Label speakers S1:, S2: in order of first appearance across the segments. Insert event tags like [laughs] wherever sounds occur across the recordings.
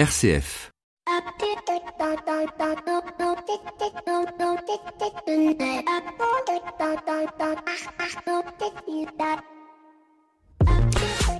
S1: RCF.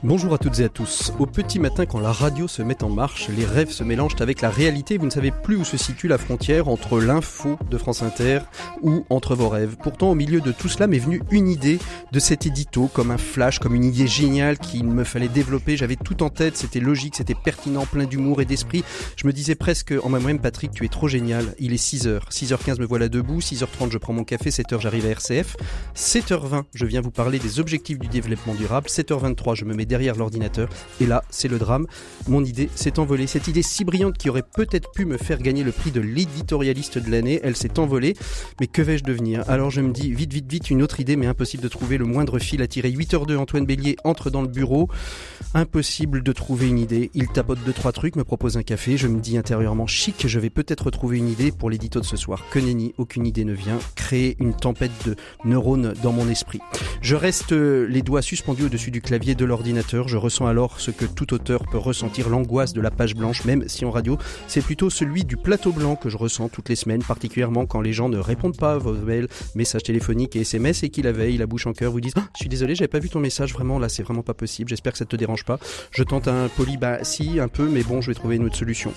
S2: Bonjour à toutes et à tous. Au petit matin, quand la radio se met en marche, les rêves se mélangent avec la réalité. Vous ne savez plus où se situe la frontière entre l'info de France Inter ou entre vos rêves. Pourtant, au milieu de tout cela m'est venue une idée de cet édito, comme un flash, comme une idée géniale qu'il me fallait développer. J'avais tout en tête, c'était logique, c'était pertinent, plein d'humour et d'esprit. Je me disais presque en moi-même, Patrick, tu es trop génial. Il est 6h. 6h15, me voilà debout. 6h30, je prends mon café. 7h, j'arrive à RCF. 7h20, je viens vous parler des objectifs du développement durable. 7h23, je me mets derrière l'ordinateur. Et là, c'est le drame. Mon idée s'est envolée. Cette idée si brillante qui aurait peut-être pu me faire gagner le prix de l'éditorialiste de l'année, elle s'est envolée. Mais que vais-je devenir? Alors je me dis, vite, vite, vite, une autre idée, mais impossible de trouver le moindre fil à tirer. 8h02, Antoine Bélier entre dans le bureau. Impossible de trouver une idée. Il tapote deux, trois trucs, me propose un café. Je me dis intérieurement, chic, je vais peut-être trouver une idée pour l'édito de ce soir. Que nenni, aucune idée ne vient. Créer une tempête de neurones dans mon esprit. Je reste les doigts suspendus au-dessus du clavier de l'ordinateur. Je ressens alors ce que tout auteur peut ressentir, l'angoisse de la page blanche, même si en radio, c'est plutôt celui du plateau blanc que je ressens toutes les semaines, particulièrement quand les gens ne répondent pas à vos mails, messages téléphoniques et SMS et qui la veille, la bouche en cœur, vous disent ah, Je suis désolé, j'avais pas vu ton message, vraiment là, c'est vraiment pas possible, j'espère que ça te dérange pas. Je tente un poli, bah si, un peu, mais bon, je vais trouver une autre solution.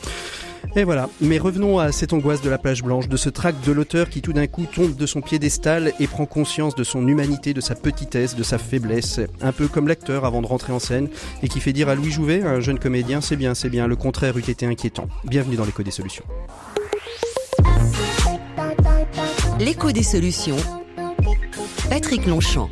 S2: Et voilà. Mais revenons à cette angoisse de la page blanche, de ce tract de l'auteur qui tout d'un coup tombe de son piédestal et prend conscience de son humanité, de sa petitesse, de sa faiblesse. Un peu comme l'acteur avant de rentrer en scène et qui fait dire à Louis Jouvet, un jeune comédien, c'est bien, c'est bien, le contraire eût été inquiétant. Bienvenue dans l'écho des solutions.
S3: L'écho des solutions. Patrick Longchamp.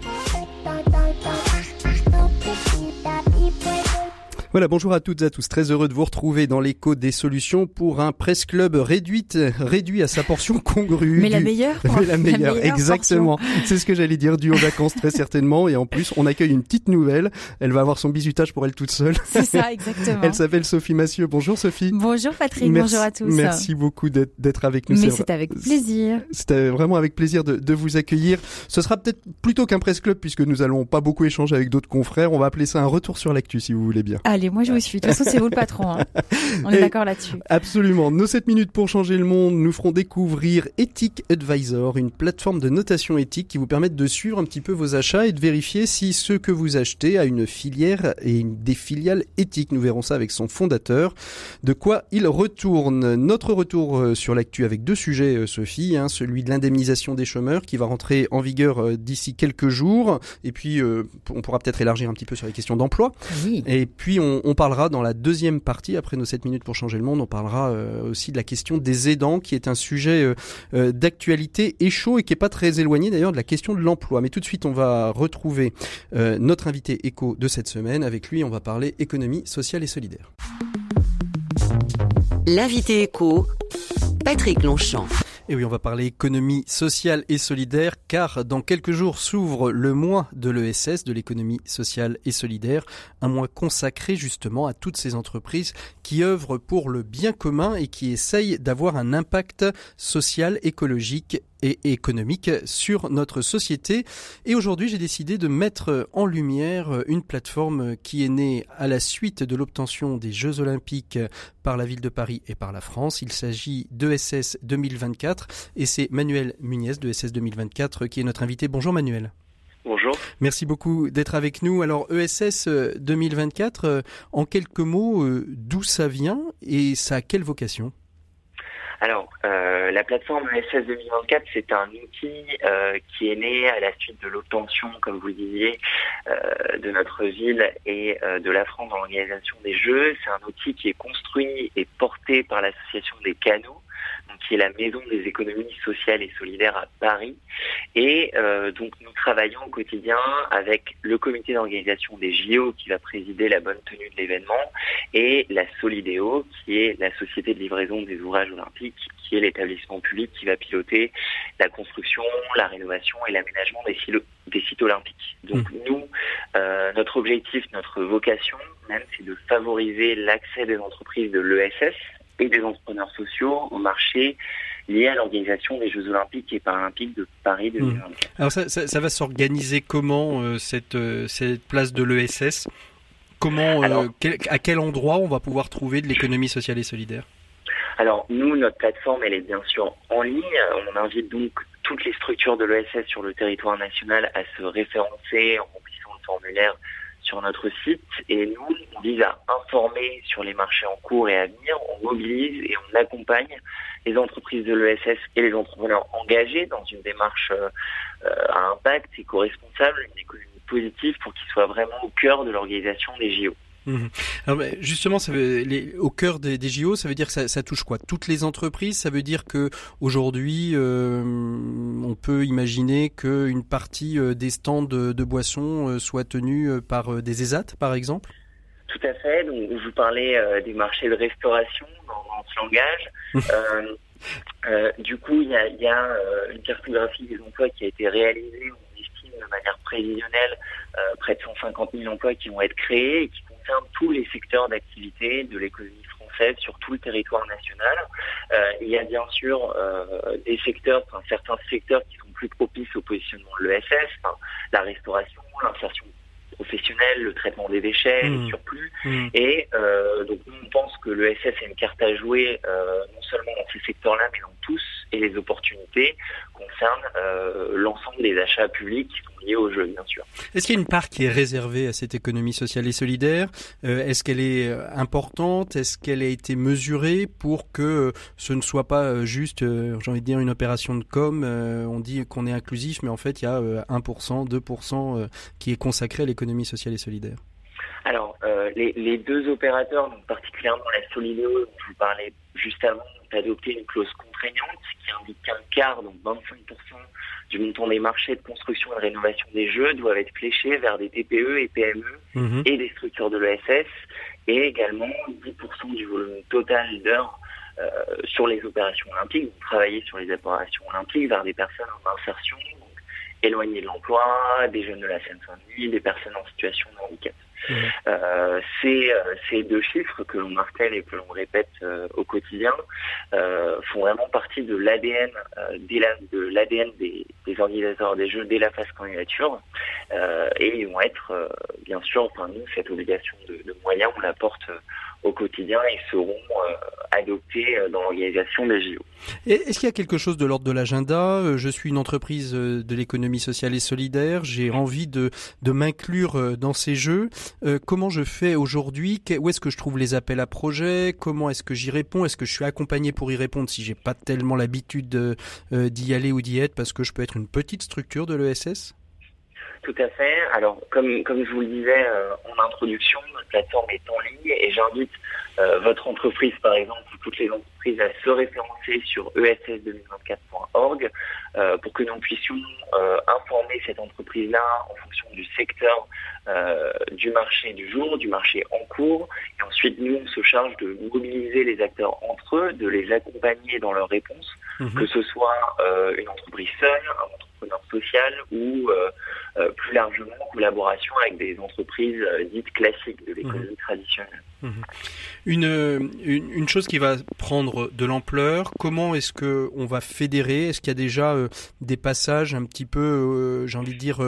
S2: Voilà, bonjour à toutes et à tous. Très heureux de vous retrouver dans l'écho des solutions pour un presse club réduite, réduit à sa portion [laughs] congrue.
S4: Mais la meilleure. [laughs]
S2: Mais la meilleure, exactement. C'est ce que j'allais dire, du aux vacances très certainement. Et en plus, on accueille une petite nouvelle. Elle va avoir son bisutage pour elle toute seule.
S4: C'est ça, [laughs] exactement.
S2: Elle s'appelle Sophie Massieu. Bonjour Sophie.
S4: Bonjour Patrick, bonjour à tous.
S2: Merci beaucoup d'être avec nous.
S4: Mais c'est avec plaisir.
S2: C'était vraiment avec plaisir de, de vous accueillir. Ce sera peut-être plutôt qu'un presse club puisque nous allons pas beaucoup échanger avec d'autres confrères. On va appeler ça un retour sur l'actu si vous voulez bien.
S4: Allez, moi je vous suis. De toute façon, c'est vous le patron. Hein. [laughs] On est d'accord là-dessus.
S2: Absolument. Nos 7 minutes pour changer le monde nous feront découvrir Ethic Advisor, une plateforme de notation éthique qui vous permet de suivre un petit peu vos achats et de vérifier si ce que vous achetez a une filière et des filiales éthiques. Nous verrons ça avec son fondateur. De quoi il retourne. Notre retour euh, sur l'actu avec deux sujets, euh, Sophie. Hein, celui de l'indemnisation des chômeurs qui va rentrer en vigueur euh, d'ici quelques jours. Et puis, on pourra peut-être élargir un petit peu sur les questions d'emploi.
S4: Oui.
S2: Et puis, on, on parlera dans la deuxième partie, après nos 7 minutes pour changer le monde, on parlera aussi de la question des aidants, qui est un sujet d'actualité et chaud et qui est pas très éloigné d'ailleurs de la question de l'emploi. Mais tout de suite, on va retrouver notre invité éco de cette semaine. Avec lui, on va parler économie sociale et solidaire.
S3: L'invité éco, Patrick Longchamp.
S2: Et oui, on va parler économie sociale et solidaire, car dans quelques jours s'ouvre le mois de l'ESS, de l'économie sociale et solidaire, un mois consacré justement à toutes ces entreprises qui œuvrent pour le bien commun et qui essayent d'avoir un impact social, écologique et économique sur notre société. Et aujourd'hui, j'ai décidé de mettre en lumière une plateforme qui est née à la suite de l'obtention des Jeux Olympiques par la ville de Paris et par la France. Il s'agit d'ESS 2024 et c'est Manuel Muniez de ESS 2024 qui est notre invité. Bonjour Manuel.
S5: Bonjour.
S2: Merci beaucoup d'être avec nous. Alors ESS 2024, en quelques mots, euh, d'où ça vient et ça a quelle vocation?
S5: Alors, euh, la plateforme ESS 2024, c'est un outil euh, qui est né à la suite de l'obtention, comme vous disiez, euh, de notre ville et de la France dans l'organisation des Jeux. C'est un outil qui est construit et porté par l'association des canaux, qui est la maison des économies sociales et solidaires à Paris. Et euh, donc nous travaillons au quotidien avec le comité d'organisation des JO qui va présider la bonne tenue de l'événement et la Solidéo qui est la société de livraison des ouvrages olympiques qui est l'établissement public qui va piloter la construction, la rénovation et l'aménagement des, des, sites olympiques. Donc mmh. nous, euh, notre objectif, notre vocation même, c'est de favoriser l'accès des entreprises de l'ESS et des entrepreneurs sociaux au marché lié à l'organisation des Jeux Olympiques et Paralympiques de Paris 2024.
S2: Mmh. Alors ça, ça, ça va s'organiser comment euh, cette, euh, cette place de l'ESS Comment, à quel endroit on va pouvoir trouver de l'économie sociale et solidaire?
S5: Alors nous, notre plateforme, elle est bien sûr en ligne. On invite donc toutes les structures de l'ESS sur le territoire national à se référencer en remplissant le formulaire sur notre site. Et nous, on vise à informer sur les marchés en cours et à venir. On mobilise et on accompagne les entreprises de l'ESS et les entrepreneurs engagés dans une démarche euh, à impact éco-responsable, une économie positive pour qu'ils soient vraiment au cœur de l'organisation des JO.
S2: Mhm. Alors, justement, ça veut, les, au cœur des, des, JO, ça veut dire que ça, ça, touche quoi? Toutes les entreprises. Ça veut dire que aujourd'hui, euh, on peut imaginer qu'une partie euh, des stands de, de boissons euh, soit tenue par des ESAT, par exemple?
S5: Tout à fait. Donc, vous parlais des marchés de restauration dans, dans ce langage. euh, du coup, il y a, y a une cartographie des emplois qui a été réalisée. On estime de manière prévisionnelle près de 150 000 emplois qui vont être créés et qui concerne tous les secteurs d'activité de l'économie française sur tout le territoire national. Euh, il y a bien sûr euh, des secteurs, enfin, certains secteurs qui sont plus propices au positionnement de l'ESS, enfin, la restauration, l'insertion professionnelle, le traitement des déchets, mmh. le surplus. Mmh. Et euh, donc nous, on pense que l'ESS a une carte à jouer non seulement dans ces secteurs-là, mais dans tous, et les opportunités concernent euh, l'ensemble des achats publics qui sont liés au jeu, bien sûr.
S2: Est-ce qu'il y a une part qui est réservée à cette économie sociale et solidaire? Euh, Est-ce qu'elle est euh, importante? Est-ce qu'elle a été mesurée pour que ce ne soit pas juste, j'ai envie de dire, une opération de com On dit qu'on est inclusif, mais en fait, il y a 1%, 2% qui est consacré à l'économie sociale et solidaire?
S5: Alors, euh, les, les, deux opérateurs, donc particulièrement la Solideo, dont je vous parlais juste avant, adopté une clause contraignante qui indique qu'un quart, donc 25% du montant des marchés de construction et de rénovation des jeux doivent être fléchés vers des TPE et PME mhm. et des structures de l'ESS, et également 10% du volume total d'heures euh, sur les opérations olympiques, donc travailler sur les opérations olympiques vers des personnes en insertion, donc éloignées de l'emploi, des jeunes de la Seine-Saint-Denis, des personnes en situation de handicap. Euh, ces, euh, ces, deux chiffres que l'on martèle et que l'on répète euh, au quotidien euh, font vraiment partie de l'ADN de l'ADN des, des, organisateurs des jeux dès la phase candidature et ils vont être bien sûr, nous cette obligation de, de moyens on la porte au quotidien et seront euh, adoptés euh, dans l'organisation des JO.
S2: Est-ce qu'il y a quelque chose de l'ordre de l'agenda? Euh, Je suis une entreprise de l'économie sociale et solidaire, j'ai envie de, de m'inclure dans ces jeux. comment je fais aujourd'hui? Où est-ce que je trouve les appels à projets? Comment est-ce que j'y réponds? Est-ce que je suis accompagné pour y répondre si j'ai pas tellement l'habitude d'y aller ou d'y être? Parce que je peux être une petite structure de l'ESS
S5: tout à fait. Alors, comme, comme je vous le disais euh, en introduction, notre plateforme est en ligne et j'invite euh, votre entreprise, par exemple, ou toutes les entreprises à se référencer sur ess2024.org euh, pour que nous puissions informer cette entreprise-là en fonction du secteur du marché du jour, du marché en cours. Et ensuite, nous, on se charge de mobiliser les acteurs entre eux, de les accompagner dans leurs réponses, mhm. que ce soit une entreprise seule, un entrepreneur social ou euh, plus largement en collaboration avec des entreprises euh, dites classiques de l'économie mhm. traditionnelle. Mhm.
S2: Une, une, une, chose qui va prendre de l'ampleur, comment est-ce que on va fédérer? Est-ce qu'il y a déjà euh, des passages un petit peu, j'ai envie de dire,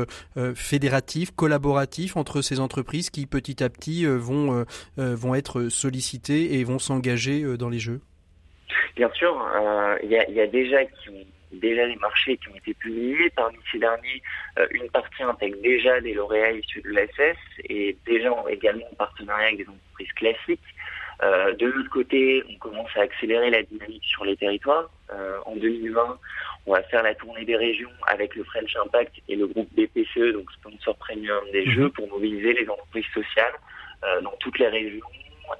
S2: fédératifs, collaboratifs entre ces entreprises qui petit à petit vont, vont être sollicitées et vont s'engager dans les jeux?
S5: Bien sûr, il y, a, y, a, déjà qui ont déjà les marchés qui ont été publiés. Parmi ces derniers, euh, une partie intègre déjà des lauréats issus de l'ESS et déjà également en partenariat avec des entreprises classiques. Euh, de l'autre côté, on commence à accélérer la dynamique sur les territoires. Euh, en 2020, on va faire la tournée des régions avec le French Impact et le groupe BPCE, donc sponsor premium des mhm. jeux, pour mobiliser les entreprises sociales euh, dans toutes les régions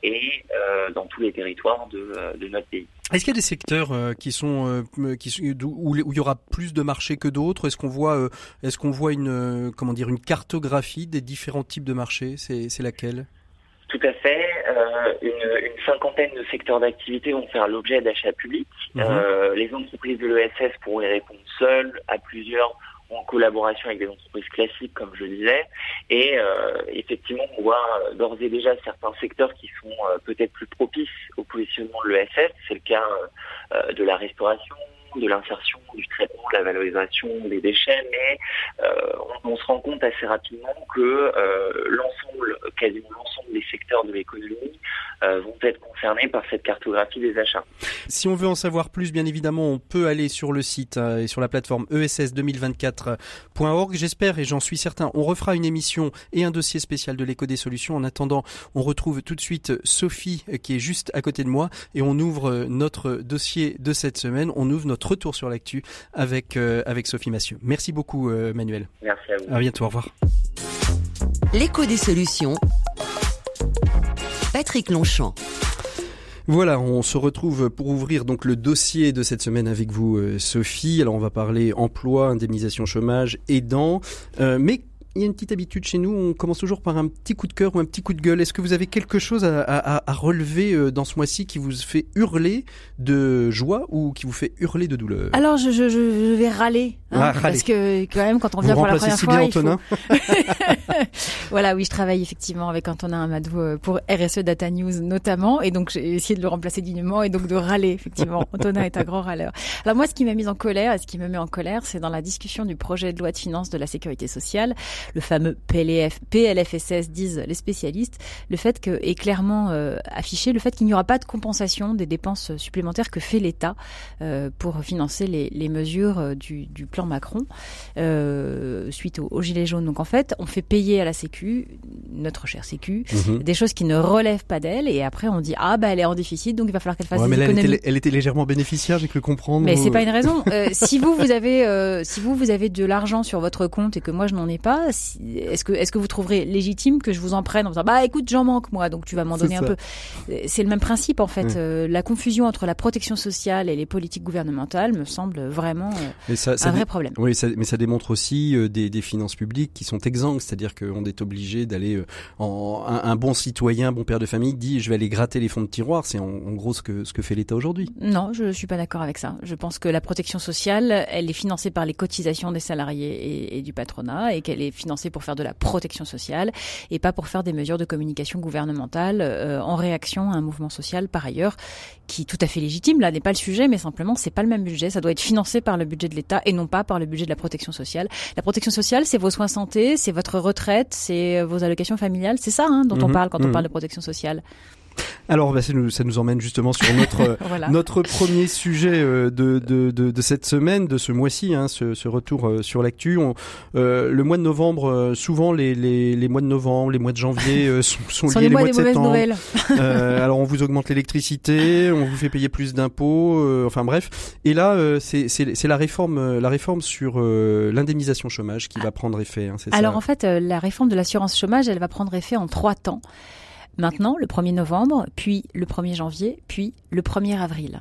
S5: et euh, dans tous les territoires de, euh, de notre pays.
S2: Est-ce qu'il y a des secteurs euh, qui sont qui sont, où, où, il y aura plus de marchés que d'autres? Est-ce qu'on voit est-ce qu'on voit une comment dire une cartographie des différents types de marchés? C'est laquelle?
S5: Tout à fait. Une, une, cinquantaine de secteurs d'activité vont faire l'objet d'achats publics. Mhm. les entreprises de l'ESS pourront y répondre seules, à plusieurs en collaboration avec des entreprises classiques, comme je disais. Et euh, effectivement, on voit euh, d'ores et déjà certains secteurs qui sont euh, peut-être plus propices au positionnement de l'ESS. C'est le cas de la restauration, de l'insertion, du traitement, la valorisation des déchets, mais on, on, se rend compte assez rapidement que l'ensemble, quasiment l'ensemble des secteurs de l'économie vont être concernés par cette cartographie des achats.
S2: Si on veut en savoir plus, bien évidemment, on peut aller sur le site et sur la plateforme ess2024.org. J'espère et j'en suis certain, on refera une émission et un dossier spécial de l'éco des solutions. En attendant, on retrouve tout de suite Sophie qui est juste à côté de moi et on ouvre notre dossier de cette semaine. On ouvre notre retour sur l'actu avec, euh, avec Sophie Massieu. Merci beaucoup euh, Manuel.
S5: Merci à vous.
S2: À bientôt, au revoir.
S3: L'écho des solutions. Patrick Longchamp.
S2: Voilà, on se retrouve pour ouvrir donc le dossier de cette semaine avec vous, euh, Sophie. Alors on va parler emploi, indemnisation chômage, aidant, euh, mais il y a une petite habitude chez nous, on commence toujours par un petit coup de cœur ou un petit coup de gueule. Est-ce que vous avez quelque chose à, à, à relever euh, dans ce mois-ci qui vous fait hurler de joie ou qui vous fait hurler de douleur?
S4: Alors je, je, je vais râler, hein,
S2: Ah, râler.
S4: parce que quand même quand on vient
S2: Vous
S4: pour la première
S2: si
S4: fois,
S2: bien
S4: il faut-
S2: Antonin [laughs]
S4: voilà, oui, je travaille effectivement avec Antonin Amadou euh, pour RSE Data News notamment, et donc j'ai essayé de le remplacer dignement et donc de râler effectivement. [laughs] Antonin est un grand râleur. Alors moi, ce qui m'a mis en colère et ce qui me met en colère, c'est dans la discussion du projet de loi de finances de la sécurité sociale, le fameux PLF, PLFSS disent les spécialistes, le fait que est clairement euh, affiché le fait qu'il n'y aura pas de compensation des dépenses supplémentaires que fait l'État euh, pour financer les, les mesures euh, du, du plan Macron euh, suite au, au gilet jaune. Donc en fait, on fait payer à la Sécu notre chère Sécu
S2: Mhm.
S4: des choses qui ne relèvent pas d'elle et après on dit ah bah elle est en déficit donc il va falloir qu'elle fasse
S2: Ouais, mais
S4: des
S2: là, elle
S4: économies.
S2: était, elle était légèrement bénéficiaire, j'ai cru comprendre.
S4: Mais c'est pas une raison. [laughs] Euh, si vous vous avez euh, si vous vous avez de l'argent sur votre compte et que moi je n'en ai pas, si- est-ce que est-ce que vous trouverez légitime que je vous en prenne en disant bah écoute j'en manque moi donc tu vas m'en donner un peu. C'est le même principe en fait. Euh, la confusion entre la protection sociale et les politiques gouvernementales me semble vraiment euh,
S2: Mais ça, ça
S4: un vrai problème.
S2: Oui, ça- mais ça démontre aussi euh, des, des finances publiques qui sont exsangues, c'est-à-dire qu'on est obligé d'aller en un, un bon citoyen, un bon père de famille dit je vais aller gratter les fonds de tiroir, c'est en, en gros ce que ce que fait l'État aujourd'hui.
S4: Non, je suis pas d'accord avec ça. Je pense que la protection sociale, elle est financée par les cotisations des salariés et, et du patronat, et qu'elle est financée pour faire de la protection sociale et pas pour faire des mesures de communication gouvernementale euh, en réaction à un mouvement social par ailleurs qui est tout à fait légitime. Là n'est pas le sujet, mais simplement c'est pas le même budget. Ça doit être financé par le budget de l'État et non pas par le budget de la protection sociale. La protection sociale, c'est vos soins santé, c'est votre retraite, c'est vos allocations familiales. C'est ça hein, dont on
S2: Mhm,
S4: parle quand on
S2: mhm.
S4: parle de protection sociale.
S2: Alors bah, ça, nous, ça nous emmène justement sur notre euh, [laughs]
S4: Voilà.
S2: notre premier sujet euh, de, de, de, de cette semaine, de ce mois-ci, hein, ce, ce retour euh, sur l'actu. Euh, le mois de novembre, souvent les, les, les mois de novembre, les mois de janvier euh, sont, liés
S4: les
S2: les
S4: mois
S2: de septembre. [laughs] Euh, alors on vous augmente l'électricité, on vous fait payer plus d'impôts, enfin bref. Et là, c'est la réforme, la réforme sur l'indemnisation chômage qui va prendre effet. Hein,
S4: Alors
S2: ça
S4: en fait, la réforme de l'assurance chômage, elle va prendre effet en trois temps. Maintenant, le 1er novembre, puis le 1er janvier, puis le 1er avril.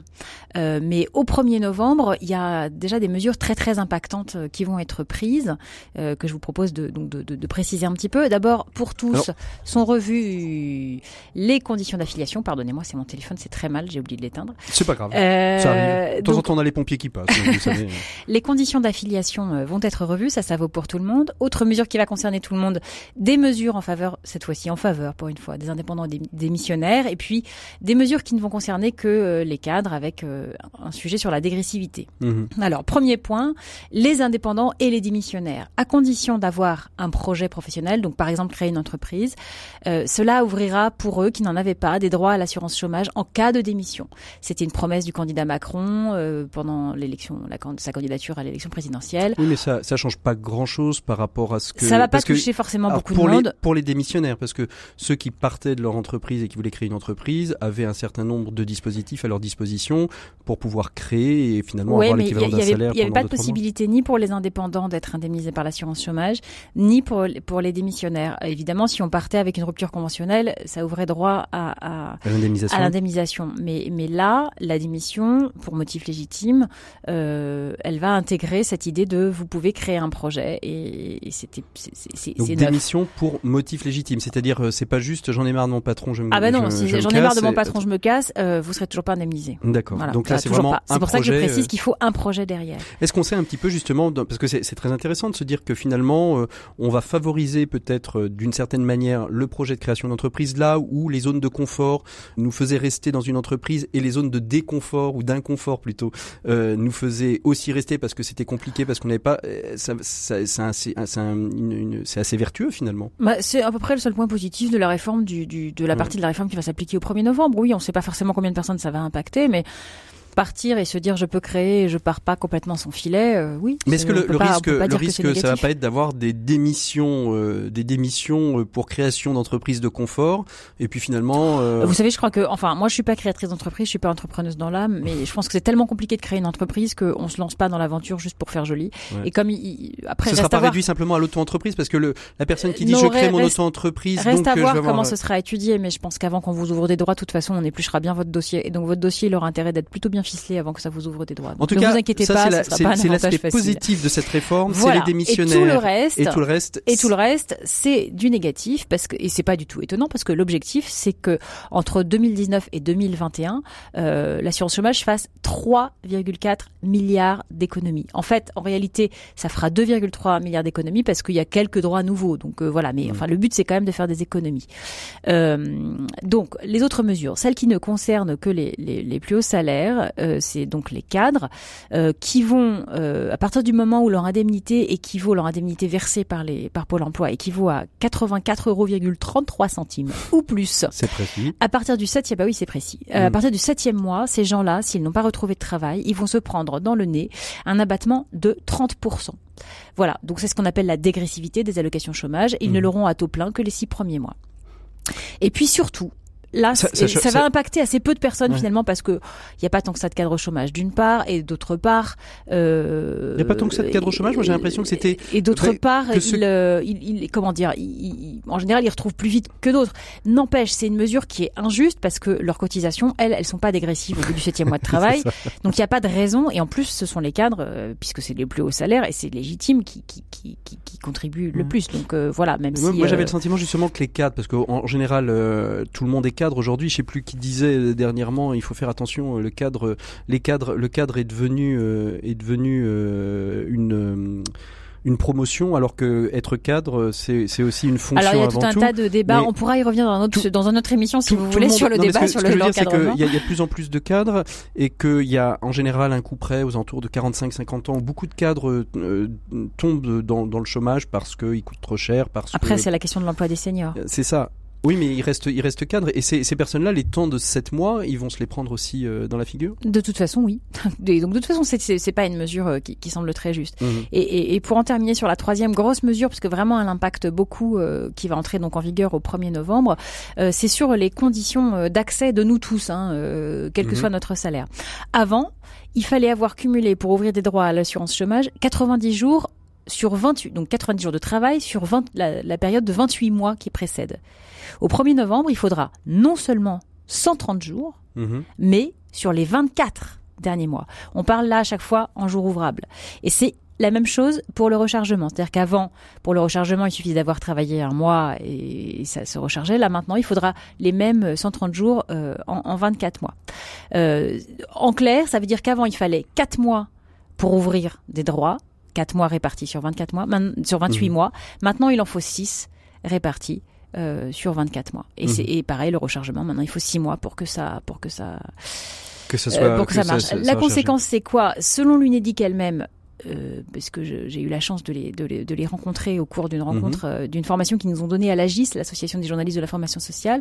S4: Euh, mais au 1er novembre, il y a déjà des mesures très très impactantes euh, qui vont être prises, euh, que je vous propose de, donc de, de- de préciser un petit peu. D'abord, pour tous,
S2: Alors-
S4: sont revues les conditions d'affiliation. Pardonnez-moi, c'est mon téléphone, c'est très mal, j'ai oublié de l'éteindre.
S2: C'est pas grave.
S4: Euh,
S2: ça arrive. De temps en temps, on a les pompiers qui passent. vous savez. [laughs]
S4: les conditions d'affiliation euh, vont être revues, ça, ça vaut pour tout le monde. Autre mesure qui va concerner tout le monde, des mesures en faveur, cette fois-ci en faveur, pour une fois, des indépendants et des, des missionnaires, et puis des mesures qui ne vont concerner que euh, les cadres avec euh, un sujet sur la dégressivité.
S2: Mhm.
S4: Alors, premier point, les indépendants et les démissionnaires, à condition d'avoir un projet professionnel, donc par exemple créer une entreprise, euh, cela ouvrira pour eux qui n'en avaient pas des droits à l'assurance chômage en cas de démission. C'était une promesse du candidat Macron euh, pendant l'élection, sa candidature à l'élection présidentielle.
S2: Oui, mais ça, ça change pas grand-chose par rapport à ce que.
S4: ça va pas
S2: que-
S4: toucher forcément beaucoup
S2: pour
S4: de
S2: les,
S4: monde.
S2: pour les démissionnaires, parce que ceux qui partaient de leur entreprise et qui voulaient créer une entreprise avaient un certain nombre de dispositifs à leur disposition pour pouvoir créer et finalement
S4: Oui,
S2: avoir l'équivalent d'un salaire
S4: il y avait pas de
S2: mois.
S4: possibilité ni pour les indépendants d'être indemnisés par l'assurance chômage, ni pour, pour les démissionnaires. Évidemment, si on partait avec une rupture conventionnelle, ça ouvrait droit à, à,
S2: À l'indemnisation.
S4: Mais, mais là, la démission, pour motif légitime, euh, elle va intégrer cette idée de vous pouvez créer un projet et, et c'était
S2: Donc
S4: neuf.
S2: démission pour motif légitime, c'est-à-dire euh, c'est pas juste j'en ai marre marre de mon patron, je me
S4: Ah bah non,
S2: je-
S4: si j'en ai marre de
S2: casse
S4: mon patron, je me casse, euh, vous serez toujours pas indemnisé.
S2: D'accord.
S4: Voilà,
S2: Donc là, c'est vraiment
S4: C'est pour ça que je précise
S2: euh,
S4: qu'il faut un projet derrière.
S2: Est-ce qu'on sait un petit peu justement, parce que c'est très intéressant de se dire que finalement, euh, on va favoriser peut-être euh, d'une certaine manière le projet de création d'entreprise là où les zones de confort nous faisaient rester dans une entreprise et les zones de déconfort ou d'inconfort plutôt euh, nous faisaient aussi rester parce que c'était compliqué, parce qu'on n'avait pas. ça- ça- c'est assez vertueux finalement.
S4: Bah, c'est à peu près le seul point positif de la réforme du, du de la
S2: Ouais.
S4: partie de la réforme qui va s'appliquer au 1er novembre. Oui, on ne sait pas forcément combien de personnes ça va impacter, mais partir et se dire je peux créer et je pars pas complètement sans filet, euh, oui.
S2: Mais est-ce que le,
S4: pas-
S2: risque, le
S4: que
S2: risque, ça va pas être d'avoir des démissions, euh, des démissions euh, pour création d'entreprises de confort, et puis finalement. euh,
S4: Vous savez, je crois que, enfin, moi, je suis pas créatrice d'entreprise, je suis pas entrepreneuse dans l'âme, mais je pense que c'est tellement compliqué de créer une entreprise qu'on se lance pas dans l'aventure juste pour faire joli.
S2: Ouais.
S4: Et comme il, après,
S2: ce sera pas réduit simplement à l'auto-entreprise parce que le, la personne qui dit
S4: Non,
S2: je crée
S4: reste-
S2: mon auto-entreprise,
S4: reste
S2: donc
S4: à
S2: je
S4: voir
S2: vais
S4: comment ce sera étudié, mais je pense qu'avant qu'on vous ouvre des droits, de toute façon, on épluchera bien votre dossier. Et donc, votre dossier, il aura intérêt d'être plutôt bien ficelé avant que ça vous ouvre des droits.
S2: En tout
S4: ne
S2: cas,
S4: vous inquiétez
S2: ça
S4: pas,
S2: c'est l'aspect positif de cette réforme,
S4: Voilà.
S2: c'est les démissionnaires.
S4: Et tout le reste,
S2: Et tout le reste,
S4: Et tout le reste, c'est du négatif parce que et c'est pas du tout étonnant parce que l'objectif c'est que entre 2019 et 2021, euh, l'assurance chômage fasse 3,4 milliards d'économies. En fait, en réalité, ça fera 2,3 milliards d'économies parce qu'il y a quelques droits nouveaux. Donc euh, voilà, mais enfin le but c'est quand même de faire des économies. Euh, donc les autres mesures, celles qui ne concernent que les, les, les plus hauts salaires, euh, c'est donc les cadres euh, qui vont euh, à partir du moment où leur indemnité équivaut leur indemnité versée par les par Pôle Emploi équivaut à 84,33 euros centimes ou plus.
S2: c'est précis.
S4: À partir du septième, bah oui, c'est précis. À
S2: Mm.
S4: partir du septième mois, ces gens-là, s'ils n'ont pas retrouvé de travail, ils vont se prendre dans le nez un abattement de 30%. Voilà. Donc c'est ce qu'on appelle la dégressivité des allocations chômage. Ils
S2: Mm.
S4: ne l'auront à taux plein que les six premiers mois. Et puis surtout, là,
S2: Ça-
S4: ça,
S2: ça-
S4: ça
S2: ça-
S4: va impacter assez peu de personnes
S2: Ouais.
S4: finalement parce que il y a pas tant que ça de cadre au chômage d'une part et d'autre part. Euh,
S2: Il y a pas tant que ça de cadre au chômage, moi j'ai l'impression que c'était-
S4: Et d'autre part,
S2: ce-
S4: il, euh, il, il- comment dire, il- en général, ils retrouvent plus vite que d'autres. N'empêche, c'est une mesure qui est injuste parce que leurs cotisations, elles, elles sont pas dégressives au bout du septième mois de [laughs] travail. Donc il n'y a pas de raison. Et en plus, ce sont les cadres, euh, puisque c'est les plus hauts salaires et c'est légitime qui, qui, qui, qui, contribuent le plus. Donc euh, voilà, même
S2: Moi,
S4: si.
S2: moi, j'avais
S4: euh,
S2: le sentiment justement que les cadres, parce qu'en général euh, tout le monde est cadre aujourd'hui. Je sais plus qui disait dernièrement, il faut faire attention. euh, Le cadre, les cadres, le cadre est devenu euh, est devenu euh, une une promotion, alors que être cadre, c'est aussi une fonction
S4: Alors il y a tout un tas de débats. On pourra y revenir dans, un autre,
S2: tout-
S4: dans une autre émission si
S2: Tout-
S4: vous voulez
S2: monde-
S4: sur le
S2: non,
S4: débat
S2: que-
S4: sur
S2: ce
S4: le
S2: que je veux dire, c'est
S4: l'encadrement.
S2: qu'il y, a- il y a de plus en plus de cadres et qu'il y a en général un coup près aux alentours de 45-50 ans. où Beaucoup de cadres euh, tombent dans, dans le chômage parce qu'ils coûtent trop cher, parce
S4: Après, c'est la question de l'emploi des seniors.
S2: c'est ça. Oui, mais ils restent, ils restent cadres. Et ces, ces personnes-là, les temps de 7 mois, ils vont se les prendre aussi euh, dans la figure?
S4: De toute façon, oui. [laughs] Et donc de toute façon, c'est- pas une mesure euh, qui, qui semble très juste. Et, et, et pour en terminer sur la troisième grosse mesure, parce que vraiment elle impacte beaucoup, euh, qui va entrer donc en vigueur au 1er novembre, euh, c'est sur les conditions euh, d'accès de nous tous, hein, euh, quel que
S2: Mhm.
S4: soit notre salaire. Avant, il fallait avoir cumulé pour ouvrir des droits à l'assurance chômage 90 jours sur 28, donc 90 jours de travail sur 20, la, la période de 28 mois qui précède. Au 1er novembre, il faudra non seulement 130 jours,
S2: Mhm.
S4: mais sur les 24 derniers mois. On parle là à chaque fois en jour ouvrable. Et c'est la même chose pour le rechargement. C'est-à-dire qu'avant, pour le rechargement, il suffisait d'avoir travaillé un mois et ça se rechargeait. Là, maintenant, il faudra les mêmes 130 jours euh, en, en 24 mois. Euh, en clair, ça veut dire qu'avant, il fallait 4 mois pour ouvrir des droits, 4 mois répartis sur 24 mois, sur 28
S2: Mhm.
S4: mois. Maintenant, il en faut 6 répartis euh, sur 24 mois. Et,
S2: Mhm.
S4: c'est et pareil, le rechargement, maintenant, il faut 6 mois pour que ça, pour que ça,
S2: Que
S4: euh, pour que, ça marche.
S2: ça- ça
S4: la conséquence, c'est quoi? Selon l'UNEDIC elle-même, euh, parce que je- j'ai eu la chance de les, de les, de les rencontrer au cours d'une rencontre, euh, d'une formation qu'ils nous ont donnée à l'AGIS, l'Association des journalistes de la formation sociale,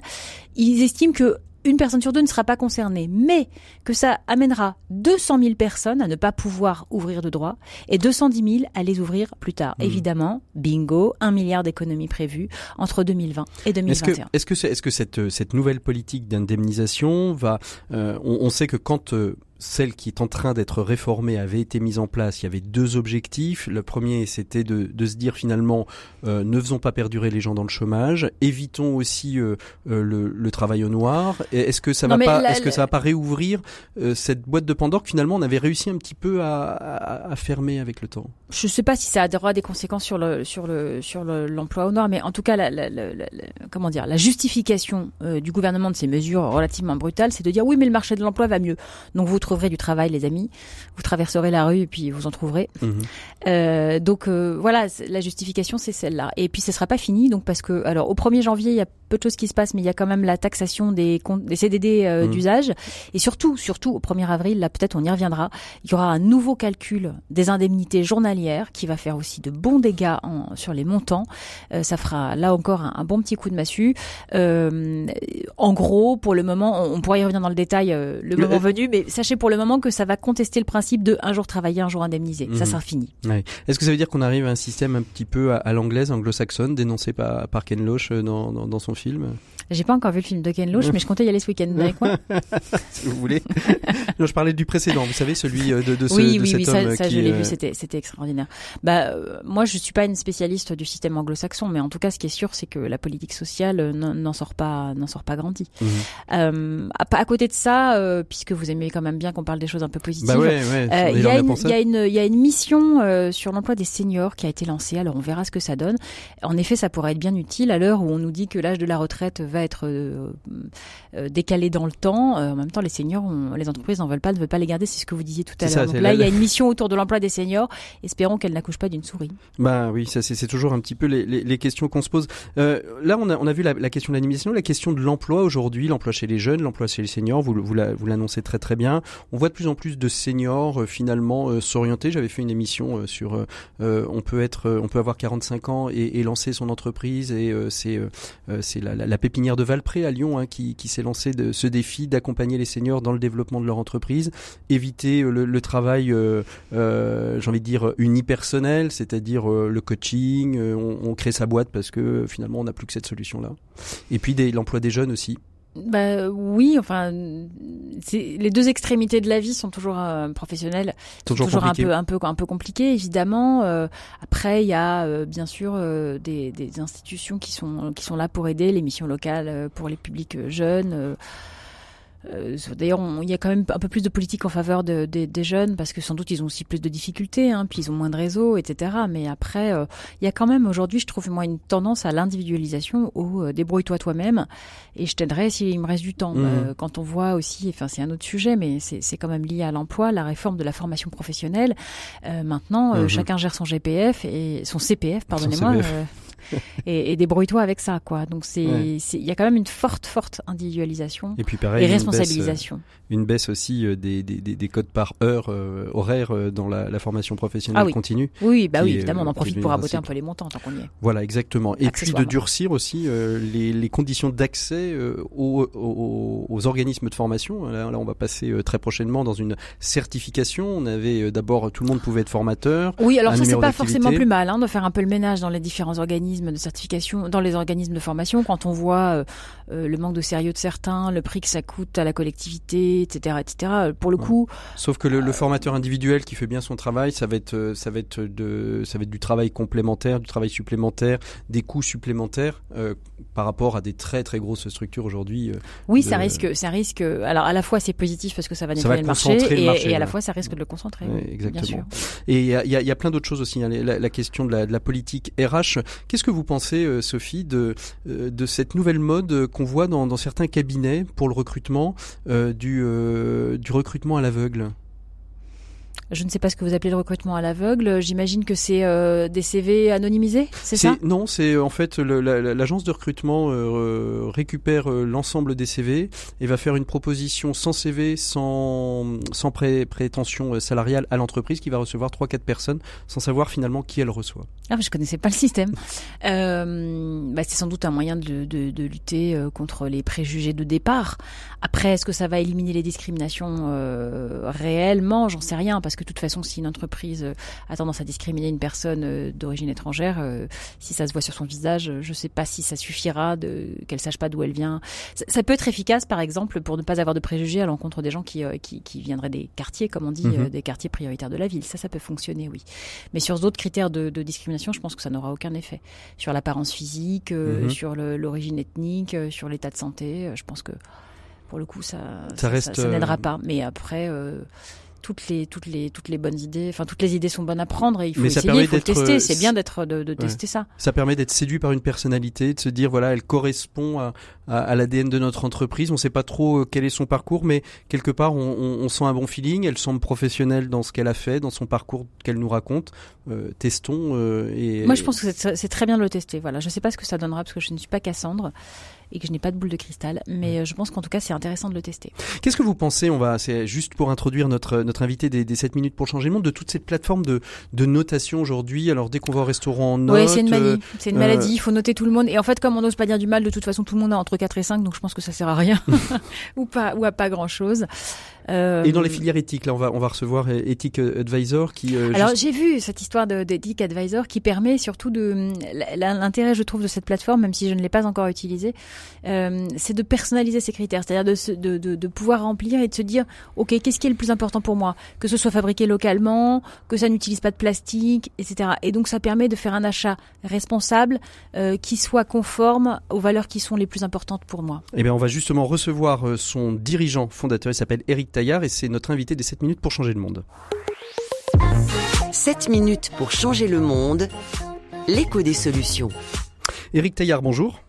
S4: ils estiment que une personne sur deux ne sera pas concernée, mais que ça amènera 200 000 personnes à ne pas pouvoir ouvrir de droits et 210 000 à les ouvrir plus tard.
S2: Mhm.
S4: Évidemment, bingo, un milliard d'économies prévues entre 2020 et
S2: Est-ce que,
S4: 2021.
S2: est-ce que, c'est- est-ce que cette, cette nouvelle politique d'indemnisation va, euh, on, on sait que quand euh, celle qui est en train d'être réformée avait été mise en place, il y avait deux objectifs. Le premier, c'était de, de, se dire finalement, euh, ne faisons pas perdurer les gens dans le chômage, évitons aussi euh, euh, le, le, travail au noir. Est-ce que ça va pas, est-ce que ça va pas réouvrir cette boîte de Pandore que finalement on avait réussi un petit peu à, à, à fermer avec le temps?
S4: Je sais pas si ça aura des conséquences sur le sur le sur l'emploi au noir, mais en tout cas, la, la, comment dire, la justification du gouvernement de ces mesures relativement brutales, c'est de dire oui, mais le marché de l'emploi va mieux, donc vous trouverez du travail, les amis. Vous traverserez la rue et puis vous en trouverez. Euh, donc euh, voilà, la justification c'est celle-là. Et puis ce sera pas fini, donc parce que alors au 1er janvier il y a peu de choses qui se passent, mais il y a quand même la taxation des, des CDD euh, mhm. d'usage. Et surtout, surtout au 1er avril, là peut-être on y reviendra, il y aura un nouveau calcul des indemnités journalières qui va faire aussi de bons dégâts en, sur les montants. ça fera là encore un, bon petit coup de massue. en gros, pour le moment, on, pourrait y revenir dans le détail le moment venu, mais sachez pour le moment que ça va contester le principe de un jour travaillé, un jour indemnisé. Ça mhm. sera fini.
S2: Est-ce que ça veut dire qu'on arrive à un système un petit peu à, l'anglaise, anglo-saxonne, dénoncé par, par Ken Loach euh, dans, dans, son film? film.
S4: J'ai pas encore vu le film de Ken Loach, mais je comptais y aller ce week-end avec moi. [laughs]
S2: si vous voulez. [laughs] non, je parlais du précédent, vous savez, celui euh, de, de ce
S4: oui,
S2: de
S4: oui,
S2: cet
S4: oui,
S2: homme
S4: ça, ça je l'ai vu, c'était, c'était extraordinaire. Bah, euh, moi, je suis pas une spécialiste du système anglo-saxon, mais en tout cas, ce qui est sûr, c'est que la politique sociale n'en sort pas, n'en sort pas grandi. Mhm. Euh, à, à, côté de ça, puisque vous aimez quand même bien qu'on parle des choses un peu positives.
S2: Bah ouais, ouais,
S4: il y, y, a une, il y a une mission sur l'emploi des seniors qui a été lancée. Alors on verra ce que ça donne. En effet, ça pourrait être bien utile à l'heure où on nous dit que l'âge de la retraite va être euh, euh, décalé dans le temps. Euh, en même temps, les seniors, les entreprises n'en veulent pas, ne veulent pas les garder. C'est ce que vous disiez tout à l'heure. Donc là, il y a une mission autour de l'emploi des seniors. Espérons qu'elle n'accouche pas d'une souris.
S2: Bah oui, ça c'est toujours un petit peu les, les, les questions qu'on se pose. là, on a, on a vu la, la question de l'animation, la question de l'emploi aujourd'hui, l'emploi chez les jeunes, l'emploi chez les seniors. Vous, vous l'annoncez très très bien. On voit de plus en plus de seniors finalement s'orienter. J'avais fait une émission sur on peut être, on peut avoir 45 ans et, et lancer son entreprise et c'est c'est la, la, pépinière de Valpré à Lyon hein, qui, qui s'est lancé de ce défi d'accompagner les seniors dans le développement de leur entreprise, éviter le, le travail, j'ai envie de dire unipersonnel, c'est-à-dire le coaching. On, on, crée sa boîte parce que finalement on n'a plus que cette solution là. Et puis l'emploi des jeunes aussi.
S4: Bah oui, enfin, les deux extrémités de la vie sont toujours euh, professionnelles,
S2: toujours,
S4: toujours un peu un peu un peu compliquées évidemment. Euh, après, il y a euh, bien sûr euh, des, des, institutions qui sont qui sont là pour aider les missions locales pour les publics jeunes. Euh, d'ailleurs, il y a quand même un peu plus de politique en faveur de, des jeunes parce que sans doute ils ont aussi plus de difficultés, hein, puis ils ont moins de réseaux, etc. Mais après, euh, il y a quand même aujourd'hui, je trouve moi une tendance à l'individualisation au euh, débrouille-toi toi-même et je t'aiderai s'il me reste du temps. Mmh. quand on voit aussi, enfin c'est un autre sujet, mais c'est quand même lié à l'emploi, la réforme de la formation professionnelle. maintenant, mmh. chacun gère son GPF et son CPF, pardonnez-moi. [laughs] et, et débrouille-toi avec ça, quoi. Donc c'est, il y a quand même une forte, forte individualisation et, puis pareil, responsabilisation.
S2: Une baisse, aussi euh, des, des, des, codes par heure euh, horaire euh, dans la, la, formation professionnelle
S4: ah
S2: continue.
S4: Oui, bah oui, évidemment, on en profite pour aboter un peu les montants tant qu'on y est.
S2: Voilà, exactement. Et puis de durcir aussi les, les, conditions d'accès aux, aux, aux, organismes de formation. Là, là on va passer très prochainement dans une certification. On avait d'abord tout le monde pouvait être formateur.
S4: Oui, alors ça c'est pas forcément plus mal hein, de faire un peu le ménage dans les différents organismes de certification, dans les organismes de formation, quand on voit euh, euh, le manque de sérieux de certains, le prix que ça coûte à la collectivité, etc., etc. Pour le coup.
S2: Sauf que le, formateur individuel qui fait bien son travail, ça va être, euh, ça va être de, ça va être du travail complémentaire, du travail supplémentaire, des coûts supplémentaires par rapport à des très très grosses structures aujourd'hui.
S4: oui, ça risque, ça risque. Alors à la fois c'est positif parce que ça va nettoyer le, marché, et, à la fois ça risque de le concentrer. exactement.
S2: Et il y a, y a, plein d'autres choses aussi. Hein, la, la, question de la, de la politique RH. Qu'est-ce que vous pensez, euh, Sophie, de, euh, de cette nouvelle mode qu'on voit dans, certains cabinets pour le recrutement, euh, du, du recrutement à l'aveugle?
S4: Je ne sais pas ce que vous appelez le recrutement à l'aveugle. J'imagine que c'est euh, des CV anonymisés, c'est ça?
S2: Non, c'est en fait l'agence de recrutement euh, récupère euh, l'ensemble des CV et va faire une proposition sans CV, sans, sans prétention salariale à l'entreprise qui va recevoir trois quatre personnes sans savoir finalement qui elle reçoit.
S4: Ah, je connaissais pas le système. [laughs] bah, c'est sans doute un moyen de, de, de lutter contre les préjugés de départ. Après, est-ce que ça va éliminer les discriminations réellement? J'en sais rien parce que que de toute façon, si une entreprise a tendance à discriminer une personne d'origine étrangère, si ça se voit sur son visage, je ne sais pas si ça suffira de qu'elle sache pas d'où elle vient. Ça, peut être efficace, par exemple, pour ne pas avoir de préjugés à l'encontre des gens qui, qui, qui, viendraient des quartiers, comme on dit, mhm. des quartiers prioritaires de la ville. Ça, ça peut fonctionner, oui. Mais sur d'autres critères de, de, discrimination, je pense que ça n'aura aucun effet. Sur l'apparence physique, mhm. sur l'origine ethnique, sur l'état de santé, je pense que pour le coup, ça, ça, reste, ça, n'aidera pas. Mais après, toutes les toutes les toutes les bonnes idées enfin toutes les idées sont bonnes à prendre et il faut essayer il faut tester. C'est bien d'être de, de tester ça.
S2: Ça permet d'être séduit par une personnalité de se dire voilà elle correspond à, à, l'ADN de notre entreprise. On sait pas trop euh, quel est son parcours mais quelque part on, on, sent un bon feeling. Elle semble professionnelle dans ce qu'elle a fait dans son parcours qu'elle nous raconte. Euh, testons euh, et
S4: moi je pense que c'est très bien de le tester. Voilà. Je sais pas ce que ça donnera parce que je ne suis pas Cassandre et que je n'ai pas de boule de cristal. Mais euh, je pense qu'en tout cas, c'est intéressant de le tester.
S2: Qu'est-ce que vous pensez On va, c'est juste pour introduire notre notre invité des, des 7 minutes pour changer le monde, de toutes ces plateformes de de notation aujourd'hui? Alors dès qu'on va au restaurant, on note.
S4: Oui, c'est une manie, c'est une maladie. Euh, il faut noter tout le monde. Et en fait, comme on n'ose pas dire du mal, de toute façon, tout le monde a entre 4 et 5, donc je pense que ça sert à rien [laughs] [laughs] ou pas ou à pas grand chose.
S2: Euh, et dans les filières éthiques, là, on va, on va recevoir Ethic Advisor qui.
S4: Euh, Alors, j'ai vu cette histoire d'Ethic Advisor qui permet surtout de. L'intérêt, je trouve, de cette plateforme, même si je ne l'ai pas encore utilisée, euh, c'est de personnaliser ces critères. C'est-à-dire de, de, de, de, pouvoir remplir et de se dire OK, qu'est-ce qui est le plus important pour moi? Que ce soit fabriqué localement, que ça n'utilise pas de plastique, etc. Et donc, ça permet de faire un achat responsable euh, qui soit conforme aux valeurs qui sont les plus importantes pour moi.
S2: Eh bien, on va justement recevoir euh, son dirigeant fondateur, il s'appelle Eric Taillard et c'est notre invité des 7 minutes pour changer le monde.
S3: 7 minutes pour changer le monde, l'écho des solutions.
S2: Éric Taillard, bonjour.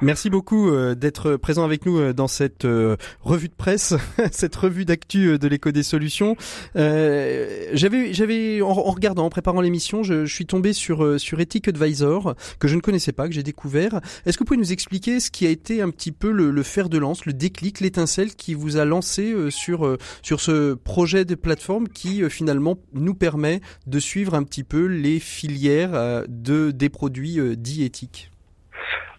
S2: Merci beaucoup euh, d'être présent avec nous euh, dans cette euh, revue de presse, [laughs] cette revue d'actu de l'éco des solutions. j'avais, en, regardant, en préparant l'émission, je, suis tombé sur sur Ethic Advisor que je ne connaissais pas, que j'ai découvert. Est-ce que vous pouvez nous expliquer ce qui a été un petit peu le, fer de lance, le déclic, l'étincelle qui vous a lancé sur sur ce projet de plateforme qui finalement nous permet de suivre un petit peu les filières de des produits dits éthiques?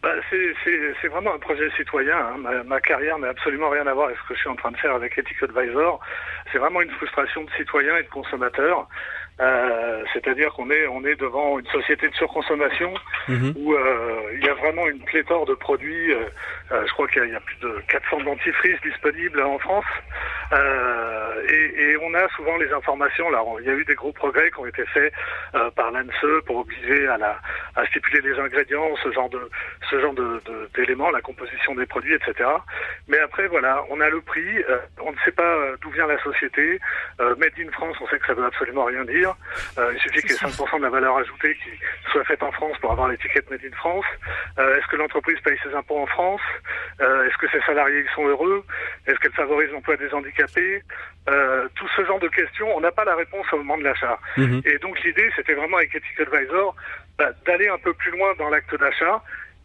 S1: Bah, c'est vraiment un projet citoyen. Hein. Ma, ma, carrière n'a absolument rien à voir avec ce que je suis en train de faire avec Ethic Advisor. C'est vraiment une frustration de citoyens et de consommateurs. Euh, C'est-à-dire qu'on est, on est devant une société de surconsommation mhm. où euh, il y a vraiment une pléthore de produits. Euh, euh je crois qu'il y, y, a plus de 400 dentifrices disponibles en France. Euh, et, et, on a souvent les informations. Là, il y a eu des gros progrès qui ont été faits euh, par l'ANSE pour obliger à, la, à stipuler les ingrédients, ce genre de ce genre d'éléments, de, la composition des produits, etc. Mais après, voilà, on a le prix. on ne sait pas d'où vient la société. Made in France, on sait que ça veut absolument rien dire. Euh, il suffit ait 5% de la valeur ajoutée qui soit faite en France pour avoir l'étiquette Made in France. Euh, est-ce que l'entreprise paye ses impôts en France? Euh, Est-ce que ses salariés sont heureux? Est-ce qu'elle favorise l'emploi des handicapés? Tout ce genre de questions, on n'a pas la réponse au moment de l'achat. Mhm. Et donc l'idée, c'était vraiment avec Ethic Advisor bah, d'aller un peu plus loin dans l'acte d'achat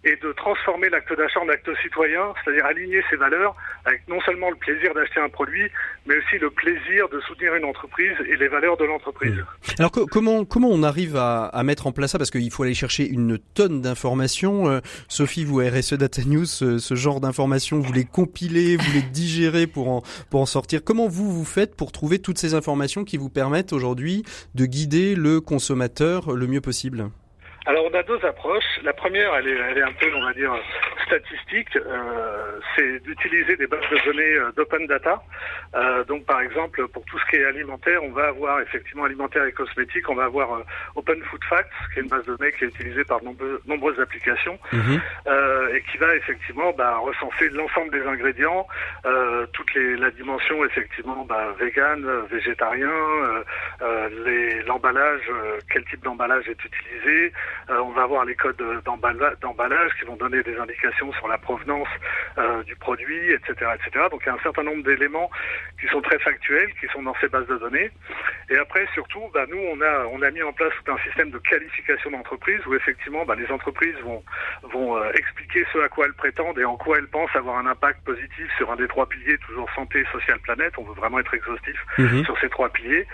S1: et de transformer l'acte d'achat en acte citoyen, c'est-à-dire aligner ses valeurs avec non seulement le plaisir d'acheter un produit, mais aussi le plaisir de soutenir une entreprise et les valeurs de l'entreprise. Mmh.
S2: Alors comment comment on arrive à, mettre en place ça? Parce qu'il faut aller chercher une tonne d'informations. Euh, Sophie, vous RSE Data News, ce, genre d'informations, vous les compilez, vous les digérez pour en pour en sortir. Comment vous vous faites pour trouver toutes ces informations qui vous permettent aujourd'hui de guider le consommateur le mieux possible?
S1: Alors on a deux approches. La première, elle est, elle est un peu, on va dire, statistique. Euh, c'est d'utiliser des bases de données euh, d'open data. Euh, donc par exemple, pour tout ce qui est alimentaire, on va avoir effectivement alimentaire et cosmétique, on va avoir euh, Open Food Facts, qui est une base de données qui est utilisée par nombreux, nombreuses applications mhm. euh, et qui va effectivement bah, recenser l'ensemble des ingrédients, toute les, la dimension effectivement bah, vegan, végétarien, l'emballage, quel type d'emballage est utilisé. Euh, on va avoir les codes d'emballage qui vont donner des indications sur la provenance euh, du produit, etc., etc. Donc il y a un certain nombre d'éléments qui sont très factuels, qui sont dans ces bases de données. Et après, surtout, bah, nous, on a, on a mis en place tout un système de qualification d'entreprise où effectivement, bah, les entreprises vont, vont euh, expliquer ce à quoi elles prétendent et en quoi elles pensent avoir un impact positif sur un des trois piliers, toujours santé, social, planète. On veut vraiment être exhaustif mhm. sur ces trois piliers.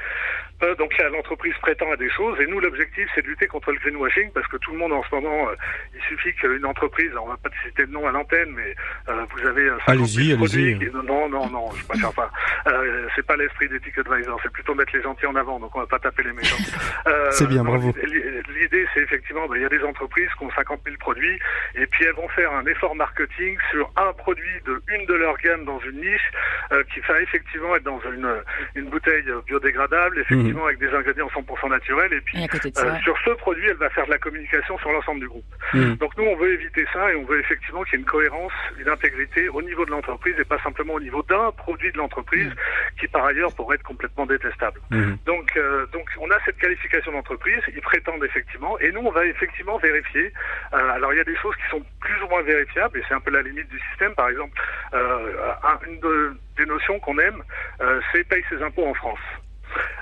S1: Euh, donc l'entreprise prétend à des choses et nous l'objectif c'est de lutter contre le greenwashing parce que tout le monde en ce moment, euh, il suffit qu'une entreprise, on va pas citer de nom à l'antenne, mais euh, vous avez
S2: allez-y, allez-y.
S1: Non, non, non, je préfère pas. c'est pas l'esprit d'Ethic Advisor, c'est plutôt mettre les gentils en avant, donc on va pas taper les méchants. [laughs]
S2: c'est bien, bravo.
S1: L'idée c'est effectivement, ben, il y a des entreprises qui ont 50 000 produits et puis elles vont faire un effort marketing sur un produit de une de leur gamme dans une niche qui va effectivement être dans une, une bouteille biodégradable, effectivement. Avec des ingrédients 100% naturels. Et puis, euh, sur ce produit, elle va faire de la communication sur l'ensemble du groupe. Mmh. Donc nous, on veut éviter ça et on veut effectivement qu'il y ait une cohérence, une intégrité au niveau de l'entreprise et pas simplement au niveau d'un produit de l'entreprise mmh. qui, par ailleurs, pourrait être complètement détestable. Mmh. Donc, euh, donc, on a cette qualification d'entreprise. Ils prétendent effectivement, et nous, on va effectivement vérifier. Euh, alors, il y a des choses qui sont plus ou moins vérifiables et c'est un peu la limite du système. Par exemple, une des notions qu'on aime, c'est paye ses impôts en France.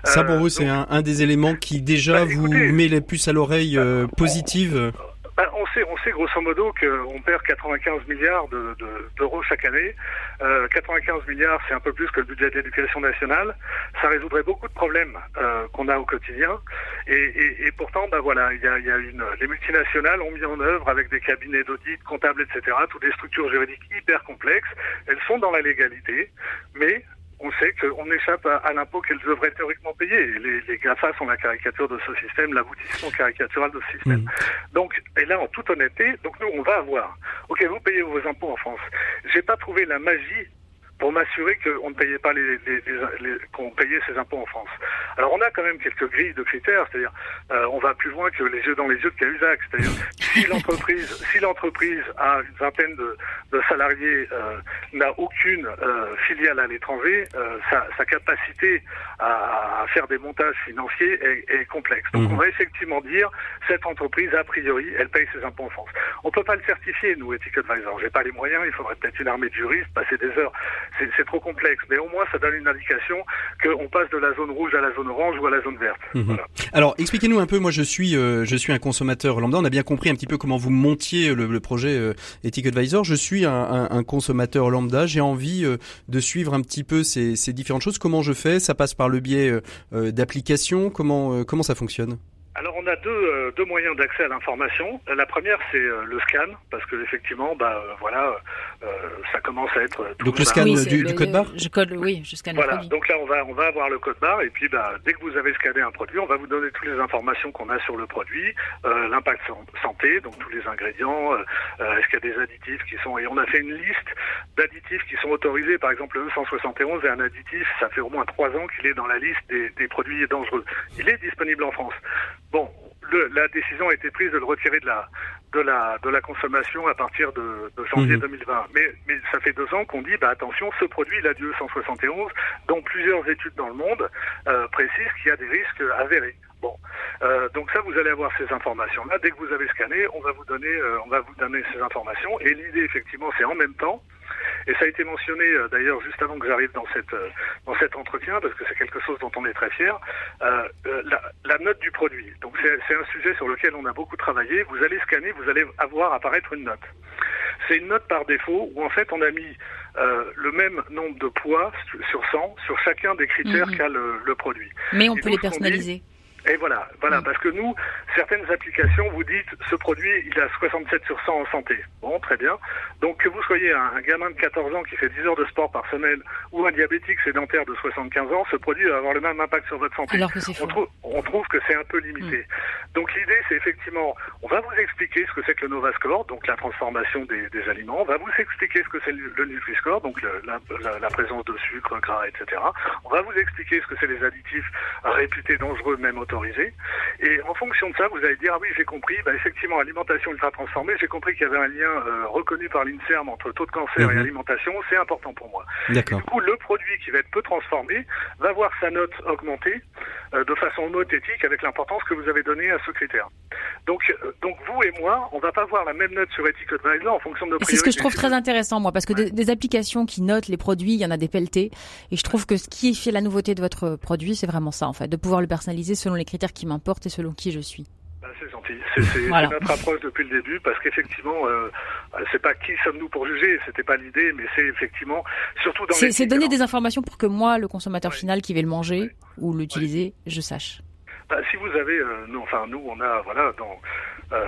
S2: Ça pour vous, c'est un, un, des éléments qui déjà bah, vous met les puces à l'oreille euh, positive
S1: bah, on sait, on sait grosso modo qu'on perd 95 milliards d'euros de, chaque année. Euh, 95 milliards, c'est un peu plus que le budget d'éducation nationale. Ça résoudrait beaucoup de problèmes euh, qu'on a au quotidien. Et, et, et pourtant, bah voilà, il y a, y a, une, les multinationales ont mis en œuvre avec des cabinets d'audit, comptables, etc., toutes des structures juridiques hyper complexes. Elles sont dans la légalité, mais on sait qu'on échappe à, l'impôt qu'elles devraient théoriquement payer. Les, les, GAFA sont la caricature de ce système, l'aboutissement caricatural de ce système. Mmh. Donc, et là, en toute honnêteté, donc nous, on va avoir, ok, vous payez vos impôts en France. J'ai pas trouvé la magie pour m'assurer qu'on ne payait pas les, les, les, qu'on payait ses impôts en France. Alors on a quand même quelques grilles de critères, c'est-à-dire euh, on va plus loin que les yeux dans les yeux de Cahuzac, c'est-à-dire si [laughs] l'entreprise si l'entreprise a une vingtaine de, de salariés, euh, n'a aucune euh, filiale à l'étranger, euh, sa, sa, capacité à, à, faire des montages financiers est, est complexe. Donc mmh. on va effectivement dire cette entreprise a priori elle paye ses impôts en France. On peut pas le certifier nous, Ethic Advisor. J'ai pas les moyens, il faudrait peut-être une armée de juristes, passer des heures c'est trop complexe. Mais au moins, ça donne une indication qu'on passe de la zone rouge à la zone orange ou à la zone verte.
S2: Mhm. Voilà. Alors, expliquez-nous un peu. Moi, je suis, euh, je suis un consommateur lambda. On a bien compris un petit peu comment vous montiez le, le projet euh, Ethic Advisor. Je suis un, un, un consommateur lambda. J'ai envie euh, de suivre un petit peu ces, ces, différentes choses. Comment je fais? Ça passe par le biais euh, euh, d'applications. Comment, comment ça fonctionne?
S1: Alors on a deux, euh, deux moyens d'accès à l'information. La première c'est euh, le scan parce que effectivement bah euh, voilà ça commence à être
S2: donc le scan du, du, code barre.
S4: Je code oui je scanne.
S1: Voilà donc là on va on va avoir le code barre et puis bah dès que vous avez scanné un produit on va vous donner toutes les informations qu'on a sur le produit, l'impact santé donc tous les ingrédients, est-ce qu'il y a des additifs qui sont et on a fait une liste d'additifs qui sont autorisés par exemple le E171 est un additif ça fait au moins trois ans qu'il est dans la liste des, des produits dangereux. Il est disponible en France. Bon, le, la décision a été prise de le retirer de la de la de la consommation à partir de, de janvier mmh. 2020. Mais mais ça fait deux ans qu'on dit bah attention, ce produit il a du E171, dont plusieurs études dans le monde euh, précisent qu'il y a des risques avérés. Bon, euh, donc ça, vous allez avoir ces informations-là. Dès que vous avez scanné, on va vous donner, euh, on va vous donner ces informations. Et l'idée, effectivement, c'est en même temps et ça a été mentionné euh, d'ailleurs juste avant que j'arrive dans cette euh, dans cet entretien parce que c'est quelque chose dont on est très fier. Euh, la, la, note du produit. Donc c'est un sujet sur lequel on a beaucoup travaillé. Vous allez scanner, vous allez avoir apparaître une note. C'est une note par défaut où en fait on a mis euh, le même nombre de poids sur 100 sur chacun des critères mmh. qu'a le, le, produit.
S4: Mais on Et peut les personnaliser.
S1: Et voilà, voilà, mm. parce que nous, certaines applications, vous dites, ce produit, il a 67 sur 100 en santé. Bon, très bien. Donc, que vous soyez un, un, gamin de 14 ans qui fait 10 heures de sport par semaine ou un diabétique sédentaire de 75 ans, ce produit va avoir le même impact sur votre santé.
S4: Alors que c'est
S1: on, trou on trouve que c'est un peu limité. Mm. Donc, l'idée, c'est effectivement, on va vous expliquer ce que c'est que le Novascore, donc la transformation des, des, aliments. On va vous expliquer ce que c'est le, le Nutri-Score, donc le, la, la, la, présence de sucre, gras, etc. On va vous expliquer ce que c'est les additifs réputés dangereux, même autorisé. Et en fonction de ça, vous allez dire, ah oui, j'ai compris, bah, effectivement, alimentation ultra transformée, j'ai compris qu'il y avait un lien euh, reconnu par l'INSERM entre taux de cancer mmh. et mhm. alimentation, c'est important pour moi. du coup, le produit qui va être peu transformé va voir sa note augmenter euh, de façon homothétique avec l'importance que vous avez donnée à ce critère. Donc, euh, donc vous et moi, on va pas voir la même note sur Ethic Advisor en fonction de nos
S4: C'est ce que je trouve très intéressant, moi, parce que ouais. des, des, applications qui notent les produits, il y en a des pelletés, et je trouve que ce qui fait la nouveauté de votre produit, c'est vraiment ça, en fait, de pouvoir le personnaliser selon les critères qui m'importe et selon qui je suis.
S1: Bah, c'est gentil. C'est notre approche depuis le début parce qu'effectivement, euh, c'est pas qui sommes-nous pour juger, c'était pas l'idée, mais c'est effectivement surtout dans.
S4: C'est donner des informations pour que moi, le consommateur final qui va le manger ou l'utiliser, je sache.
S1: Bah, si vous avez, euh, nous, enfin nous, on a, voilà, dans euh,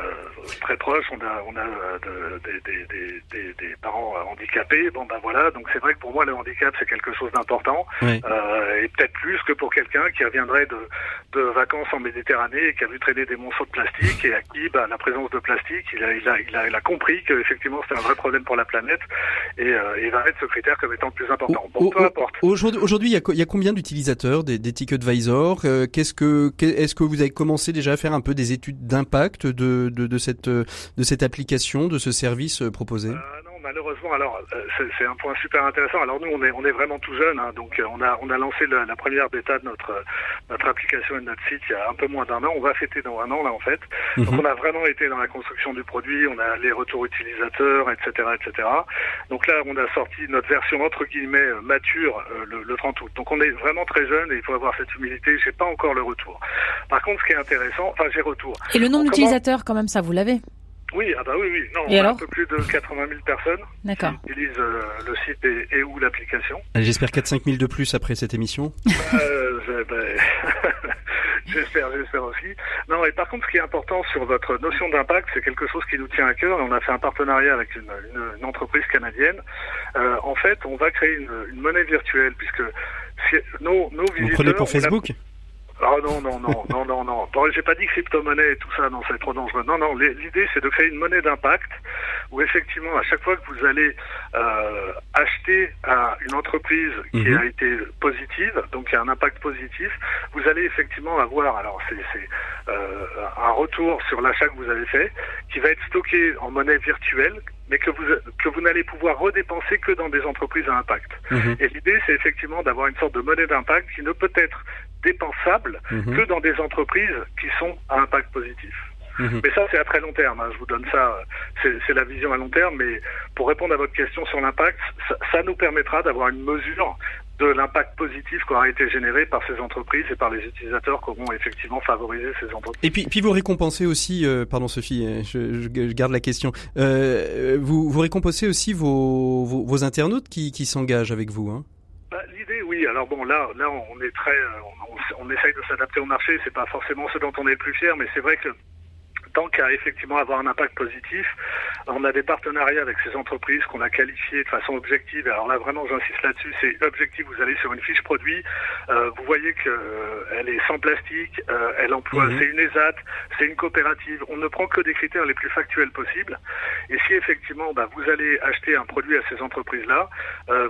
S1: très proche, on a, on a euh, de, des, des, des, des, parents handicapés. Bon ben voilà, donc c'est vrai que pour moi le handicap c'est quelque chose d'important euh, et peut-être plus que pour quelqu'un qui reviendrait de, de vacances en Méditerranée et qui a vu traîner des monceaux de plastique et à qui bah, la présence de plastique, il a, il a, il a, il a compris qu'effectivement c'était un vrai problème pour la planète et, euh, il va mettre ce critère comme étant le plus important. Bon, peu importe.
S2: Aujourd'hui, il y a, il y a combien d'utilisateurs des, des Ticketvisor Qu'est-ce que, est-ce que vous avez commencé déjà à faire un peu des études d'impact de de, cette, de cette application, de ce service euh, proposé? Euh,
S1: malheureusement, alors euh, c'est un point super intéressant. Alors nous, on est on est vraiment tout jeune, hein, donc on a on a lancé la, la, première bêta de notre notre application et de notre site il y a un peu moins d'un an. On va fêter dans un an là en fait. Donc mhm. on a vraiment été dans la construction du produit, on a les retours utilisateurs, etc., etc. Donc là, on a sorti notre version entre guillemets mature le, le 30 août. Donc on est vraiment très jeune et il faut avoir cette humilité. J'ai pas encore le retour. Par contre, ce qui est intéressant, enfin j'ai retour.
S4: Et le nombre d'utilisateurs quand même, ça vous l'avez?
S1: Oui, ah bah oui, oui. Non, on a un peu plus de 80 000 personnes qui utilisent euh, le site et, et ou l'application.
S2: J'espère 4-5 000 de plus après cette émission. [laughs]
S1: euh, bah, [laughs] j'espère, j'espère aussi. Non, et par contre, ce qui est important sur votre notion d'impact, c'est quelque chose qui nous tient à cœur. On a fait un partenariat avec une, une, une entreprise canadienne. Euh, en fait, on va créer une, une monnaie virtuelle puisque si, nos, nos visiteurs...
S2: Vous prenez pour Facebook?
S1: Ah non, non, non, non, non, non. J'ai pas dit crypto-monnaie et tout ça, non, c'est trop dangereux. Non, non, l'idée c'est de créer une monnaie d'impact où effectivement, à chaque fois que vous allez euh, acheter à une entreprise qui mhm. a été positive, donc qui a un impact positif, vous allez effectivement avoir, alors c'est euh, un retour sur l'achat que vous avez fait, qui va être stocké en monnaie virtuelle, mais que vous que vous n'allez pouvoir redépenser que dans des entreprises à impact. Mhm. Et l'idée, c'est effectivement d'avoir une sorte de monnaie d'impact qui ne peut être dépensable mhm. que dans des entreprises qui sont à impact positif. Mhm. Mais ça, c'est à très long terme. Hein. Je vous donne ça, c'est la vision à long terme. Mais pour répondre à votre question sur l'impact, ça, ça, nous permettra d'avoir une mesure de l'impact positif qui aura été généré par ces entreprises et par les utilisateurs qui auront effectivement favorisé ces entreprises.
S2: Et puis, puis vous récompensez aussi, euh, pardon Sophie, euh, je, je, garde la question, euh, vous, vous récompensez aussi vos, vos, vos internautes qui, qui s'engagent avec vous. Hein?
S1: Alors bon, là, là, on est très, on, on essaye de s'adapter au marché. C'est pas forcément ce dont on est le plus fier, mais c'est vrai que tant qu'à effectivement avoir un impact positif, on a des partenariats avec ces entreprises qu'on a qualifiées de façon objective. Alors là, vraiment, j'insiste là-dessus, c'est objectif. Vous allez sur une fiche produit, euh, vous voyez qu'elle euh, est sans plastique, euh, elle emploie, mhm. c'est une ESAT, c'est une coopérative. On ne prend que des critères les plus factuels possibles. Et si effectivement, bah, vous allez acheter un produit à ces entreprises-là,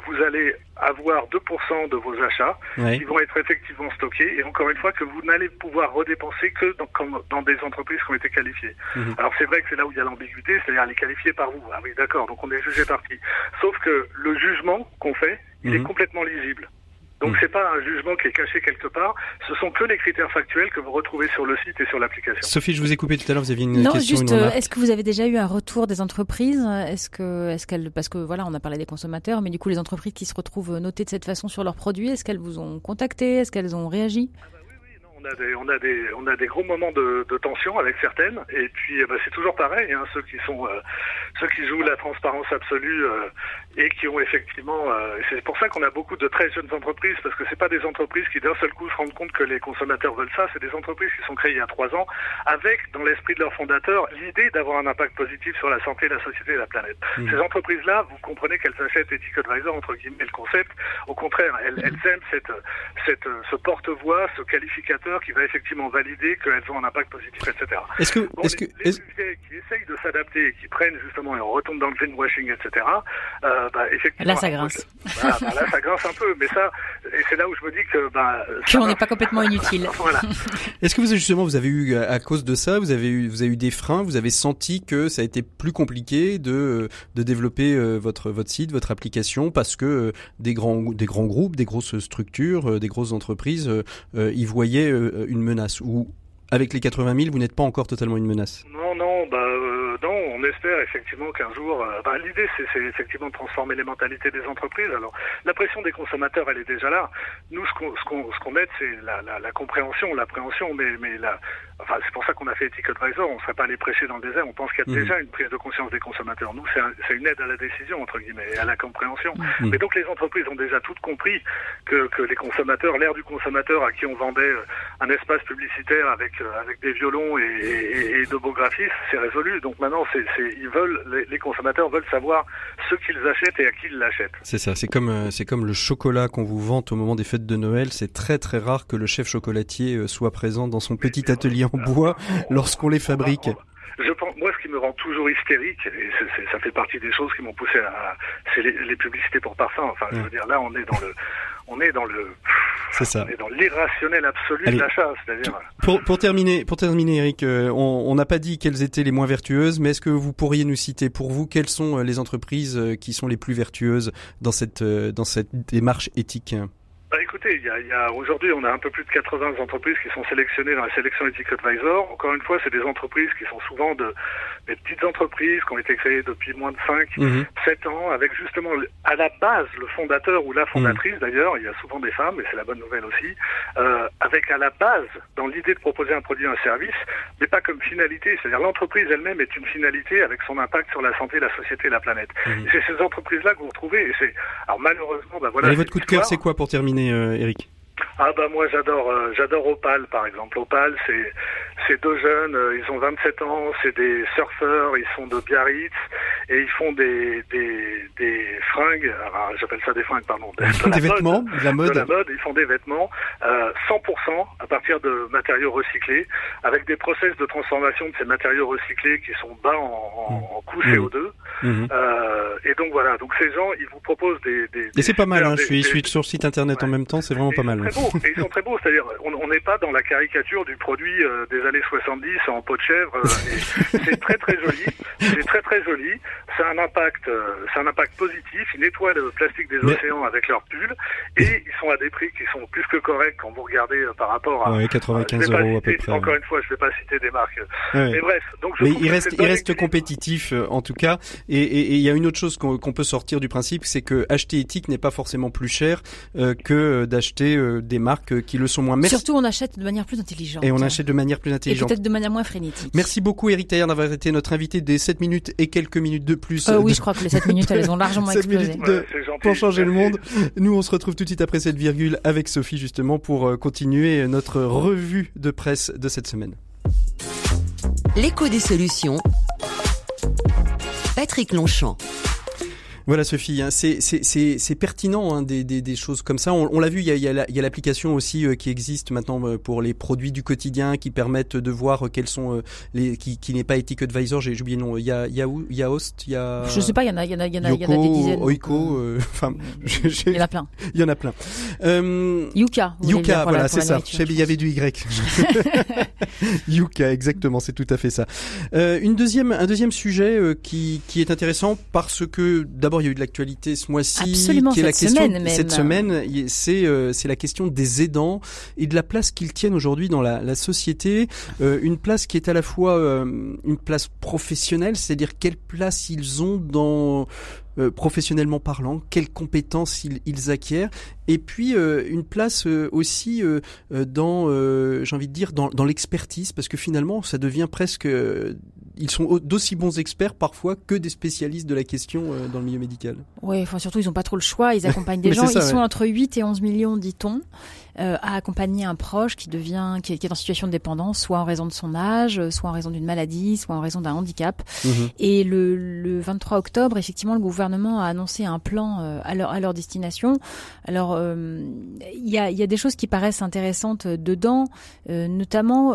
S1: vous allez avoir 2% de vos achats qui vont être effectivement stockés. Et encore une fois, que vous n'allez pouvoir redépenser que dans, dans des entreprises qui ont été qualifiées Mhm. Alors c'est vrai que c'est là où il y a l'ambiguïté, c'est-à-dire elle est qualifiée par vous. Ah oui, d'accord, donc on est jugé par qui Sauf que le jugement qu'on fait, il est mhm. complètement lisible. Donc mhm. c'est pas un jugement qui est caché quelque part, ce sont que les critères factuels que vous retrouvez sur le site et sur l'application.
S2: Sophie, je vous ai coupé tout à l'heure, vous aviez une
S4: non,
S2: question.
S4: juste, euh, est-ce que vous avez déjà eu un retour des entreprises? Est-ce que, est-ce qu'elles, parce que voilà, on a parlé des consommateurs, mais du coup les entreprises qui se retrouvent notées de cette façon sur leurs produits, est-ce qu'elles vous ont contacté? Est-ce qu'elles ont réagi? ah bah
S1: on a des, on a des, on a des gros moments de, tension avec certaines, et puis eh ben, c'est toujours pareil. Hein, ceux qui sont, euh, ceux qui jouent la transparence absolue euh, et qui ont effectivement, euh, c'est pour ça qu'on a beaucoup de très jeunes entreprises, parce que c'est pas des entreprises qui d'un seul coup se rendent compte que les consommateurs veulent ça. C'est des entreprises qui sont créées il y a trois ans, avec dans l'esprit de leurs fondateurs l'idée d'avoir un impact positif sur la santé, la société et la planète. Mmh. Ces entreprises-là, vous comprenez qu'elles achètent Advisor entre guillemets le concept. Au contraire, elles, elles aiment cette, cette, ce porte-voix, ce qualificateur qui va effectivement valider qu'elles ont un impact positif, etc.
S2: Est-ce que, est-ce que,
S1: les, les qui essayent de s'adapter et qui prennent justement et on retombe dans le greenwashing, etc. Euh, bah, effectivement.
S4: Là, ça grince.
S1: Bah, bah, là, ça grince un peu, mais ça, et c'est là où je me dis que, bah,
S4: on n'est pas complètement inutile. [laughs]
S1: voilà.
S2: Est-ce que vous justement, vous avez eu à cause de ça, vous avez eu, vous avez eu des freins, vous avez senti que ça a été plus compliqué de de développer euh, votre votre site, votre application, parce que euh, des grands des grands groupes, des grosses structures, des grosses entreprises, y voyaient une menace? Ou avec les 80 000, vous n'êtes pas encore totalement une menace?
S1: Non, non, bah euh, non, on espère effectivement qu'un jour, euh, l'idée c'est effectivement de transformer les mentalités des entreprises. Alors la pression des consommateurs, elle est déjà là. Nous, ce qu'on ce qu'on ce qu'on aide, c'est la, la, la, compréhension, l'appréhension, mais mais la, enfin c'est pour ça qu'on a fait Ethic Advisor. On ne serait pas allé prêcher dans le désert. On pense qu'il y a mmh. déjà une prise de conscience des consommateurs. Nous, c'est une aide à la décision entre guillemets, et à la compréhension. Mmh. Mais donc les entreprises ont déjà toutes compris que que les consommateurs, l'ère du consommateur à qui on vendait euh, un espace publicitaire avec euh, avec des violons et, et, et de beaux graphismes, c'est résolu. Donc maintenant, c'est ils veulent les, consommateurs veulent savoir ce qu'ils achètent et à qui ils l'achètent.
S2: C'est ça. C'est comme euh, c'est comme le chocolat qu'on vous vante au moment des fêtes de Noël. C'est très très rare que le chef chocolatier soit présent dans son petit atelier en bois lorsqu'on les fabrique.
S1: Je pense, me rend toujours hystérique, et ça fait partie des choses qui m'ont poussé à, c'est les, publicités pour parfum. Enfin, je veux dire, là, on est dans le, on est dans le,
S2: c'est ça.
S1: On est dans l'irrationnel absolu de l'achat. C'est-à-dire.
S2: Pour, pour terminer, pour terminer, Eric, euh, on n'a pas dit quelles étaient les moins vertueuses, mais est-ce que vous pourriez nous citer pour vous quelles sont euh, les entreprises euh, qui sont les plus vertueuses dans cette, dans cette démarche éthique?
S1: Bah écoutez, il y a, y a aujourd'hui, on a un peu plus de 80 entreprises qui sont sélectionnées dans la sélection Ethic Advisor. Encore une fois, c'est des entreprises qui sont souvent de, des petites entreprises qui ont été créées depuis moins de 5, 7 mhm. ans, avec justement à la base le fondateur ou la fondatrice mhm. d'ailleurs, il y a souvent des femmes, et c'est la bonne nouvelle aussi, euh, avec à la base, dans l'idée de proposer un produit, un service, mais pas comme finalité, c'est-à-dire l'entreprise elle-même est une finalité avec son impact sur la santé, la société, la planète. Mhm. C'est ces entreprises-là que vous retrouvez, et c'est, alors malheureusement, bah voilà.
S2: Et votre coup de cœur, c'est quoi pour terminer euh, Eric
S1: ah bah moi j'adore euh, j'adore Opal par exemple. Opal c'est c'est deux jeunes, euh, ils ont 27 ans, c'est des surfeurs, ils sont de Biarritz et ils font des des, des fringues, j'appelle ça des fringues pardon,
S2: des vêtements, de la mode.
S1: De la mode, ils font des vêtements euh, 100% à partir de matériaux recyclés avec des process de transformation de ces matériaux recyclés qui sont bas en, en, coût mmh. CO2. Mmh. Euh, et donc voilà, donc ces gens, ils vous proposent des, des,
S2: et c'est pas mal, hein, je suis, je suis sur le site internet en même temps, c'est vraiment pas mal.
S1: Très beau, et ils sont très beaux, c'est-à-dire on n'est pas dans la caricature du produit euh, des années 70 en peau de chèvre. Euh, c'est très très joli, c'est très très joli. C'est un impact, euh, c'est un impact positif. Ils nettoient le plastique des océans avec leur pull et ils sont à des prix qui sont plus que corrects quand vous regardez euh, par rapport à.
S2: Ouais, 95 euros
S1: à
S2: peu près.
S1: Encore une fois, je ne vais pas citer des marques. Mais bref, donc je
S2: Mais il reste, il reste compétitif en tout cas. Et il y a une autre chose qu'on peut sortir du principe, c'est que acheter éthique n'est pas forcément plus cher que d'acheter des marques qui le sont moins.
S4: Merci. Surtout, on achète de manière plus intelligente.
S2: Et on achète de manière plus intelligente.
S4: Et peut-être de manière moins frénétique.
S2: Merci beaucoup Eric Taillard d'avoir été notre invité des 7 minutes et quelques minutes de plus.
S4: Euh, oui, je crois que les 7 minutes, elles ont largement [laughs] 7
S2: explosé. Minutes de... pour changer le monde. Nous, on se retrouve tout de suite après cette virgule avec Sophie justement pour euh, continuer notre revue de presse de cette semaine.
S3: L'écho des solutions. Patrick Longchamp.
S2: Voilà Sophie, hein, c'est pertinent hein, des, des, des, choses comme ça. On, on l'a vu, il y a, il y a l'application aussi euh, qui existe maintenant euh, pour les produits du quotidien qui permettent de voir euh, quels sont les qui, qui n'est pas Ethic Advisor. J'ai oublié le nom. Il y a il y a où Il y a Host. Il y a.
S4: Je sais pas. Il y en a il y en a il y en a, Yoko, il y en a des dizaines.
S2: Oiko. Enfin,
S4: il y en a plein.
S2: Il y en a plein. Euh,
S4: Yuka.
S2: Yuka, voilà, c'est ça. Je il y avait du Y. Yuka, exactement, c'est tout à fait ça. Euh, une deuxième, un deuxième sujet qui qui est intéressant parce que d'abord d'abord, il y a eu de l'actualité ce mois-ci,
S4: qui est
S2: la
S4: question
S2: semaine cette semaine. C'est euh, c'est la question des aidants et de la place qu'ils tiennent aujourd'hui dans la, la société. Euh, une place qui est à la fois euh, une place professionnelle, c'est-à-dire quelle place ils ont dans euh, professionnellement parlant, quelles compétences ils, ils acquièrent, et puis euh, une place euh, aussi dans, j'ai envie de dire, dans, dans l'expertise, parce que finalement, ça devient presque, ils sont d'aussi bons experts parfois que des spécialistes de la question dans le milieu médical.
S4: Oui, enfin surtout, ils n'ont pas trop le choix, ils [laughs] accompagnent des gens, ils sont entre 8 et 11 millions, dit-on euh, à accompagner un proche qui devient, qui est, qui est, en situation de dépendance, soit en raison de son âge, soit en raison d'une maladie, soit en raison d'un handicap. Mhm. Et le, le, 23 octobre, effectivement, le gouvernement a annoncé un plan euh, à, leur, à leur destination. Alors, euh, il y, a, y, a, des choses qui paraissent intéressantes dedans, euh, notamment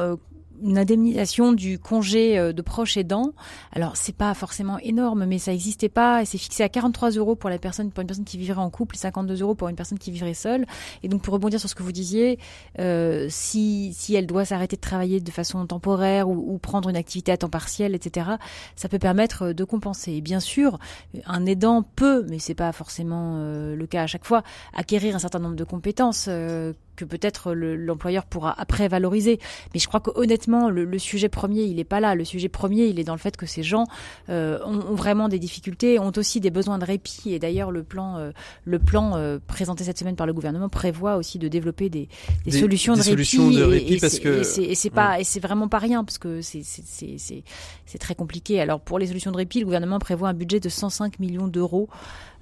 S4: une indemnisation du congé euh, de proche aidant. Alors c'est pas forcément énorme, mais ça n'existait pas et c'est fixé à 43 euros pour la personne pour une personne qui vivrait en couple, et 52 euros pour une personne qui vivrait seule. Et donc pour rebondir sur ce que vous disiez, euh, si si elle doit s'arrêter de travailler de façon temporaire ou, ou, prendre une activité à temps partiel, etc., ça peut permettre de compenser. Et bien sûr, un aidant peut, mais c'est pas forcément euh, le cas à chaque fois, acquérir un certain nombre de compétences. Euh, que peut-être l'employeur pourra après valoriser. Mais je crois que honnêtement, le, le sujet premier, il n'est pas là. Le sujet premier, il est dans le fait que ces gens euh, ont, ont, vraiment des difficultés, ont aussi des besoins de répit. Et d'ailleurs, le plan, euh, le plan euh, présenté cette semaine par le gouvernement prévoit aussi de développer des, des, des solutions,
S2: des
S4: de,
S2: solutions
S4: répit,
S2: de répit.
S4: Et,
S2: parce que
S4: et c'est pas, et c'est vraiment pas rien parce que c'est c'est très compliqué. Alors pour les solutions de répit, le gouvernement prévoit un budget de 105 millions d'euros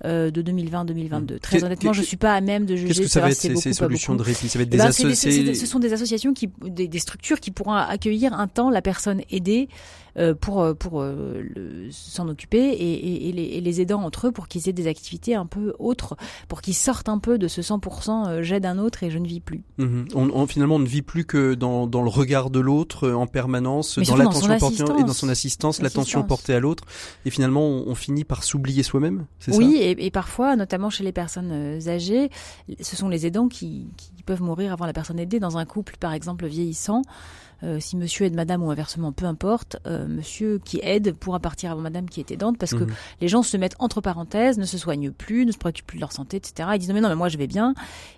S4: de 2020-2022. Très honnêtement, je suis pas à même de juger.
S2: Qu'est-ce que ça va être
S4: ces,
S2: solutions de répit Ça va être des associations.
S4: Ce sont des associations qui, des, structures qui pourront accueillir un temps la personne aidée euh, pour pour euh, s'en occuper et, les, et, les, aidants entre eux pour qu'ils aient des activités un peu autres, pour qu'ils sortent un peu de ce 100% euh, j'aide un autre et je ne vis plus.
S2: Mmh. On, on, finalement, on ne vit plus que dans, dans le regard de l'autre en permanence, dans l'attention portée
S4: et
S2: dans son assistance, l'attention portée à l'autre, et finalement, on, on, finit par s'oublier soi-même.
S4: Oui, et, parfois, notamment chez les personnes âgées, ce sont les aidants qui, qui peuvent mourir avant la personne aidée dans un couple, par exemple vieillissant. Euh, si monsieur aide madame ou inversement, peu importe, euh, monsieur qui aide pourra partir avant madame qui est aidante parce que
S2: Mhm.
S4: les gens se mettent entre parenthèses, ne se soignent plus, ne se préoccupent plus de leur santé, etc. Ils disent non mais non mais moi je vais bien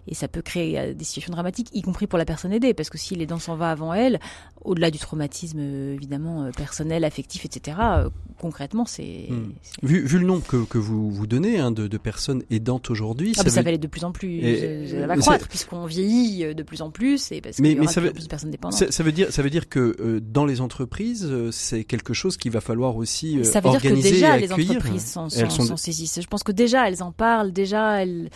S4: et ça peut créer euh, des situations dramatiques, y compris pour la personne aidée parce que si l'aidant s'en va avant elle, au-delà du traumatisme euh, évidemment euh, personnel, affectif, etc. euh, concrètement c'est
S2: Mhm. vu, vu le nombre que, que vous vous donnez hein, de, de personnes aidantes aujourd'hui,
S4: ah,
S2: ça, veut...
S4: va aller de plus en plus,
S2: Et-
S4: ça va croître puisqu'on vieillit de plus en plus et parce qu'il y aura
S2: ça
S4: de plus
S2: veut-
S4: en plus de personnes dépendantes.
S2: ça, veut dire, ça veut dire que euh, dans les entreprises, c'est quelque chose qu'il va falloir aussi euh,
S4: Ça veut dire que déjà
S2: et
S4: les entreprises
S2: Elles
S4: sont,
S2: sont-
S4: s'en saisissent. Je pense que déjà elles en parlent, déjà elles.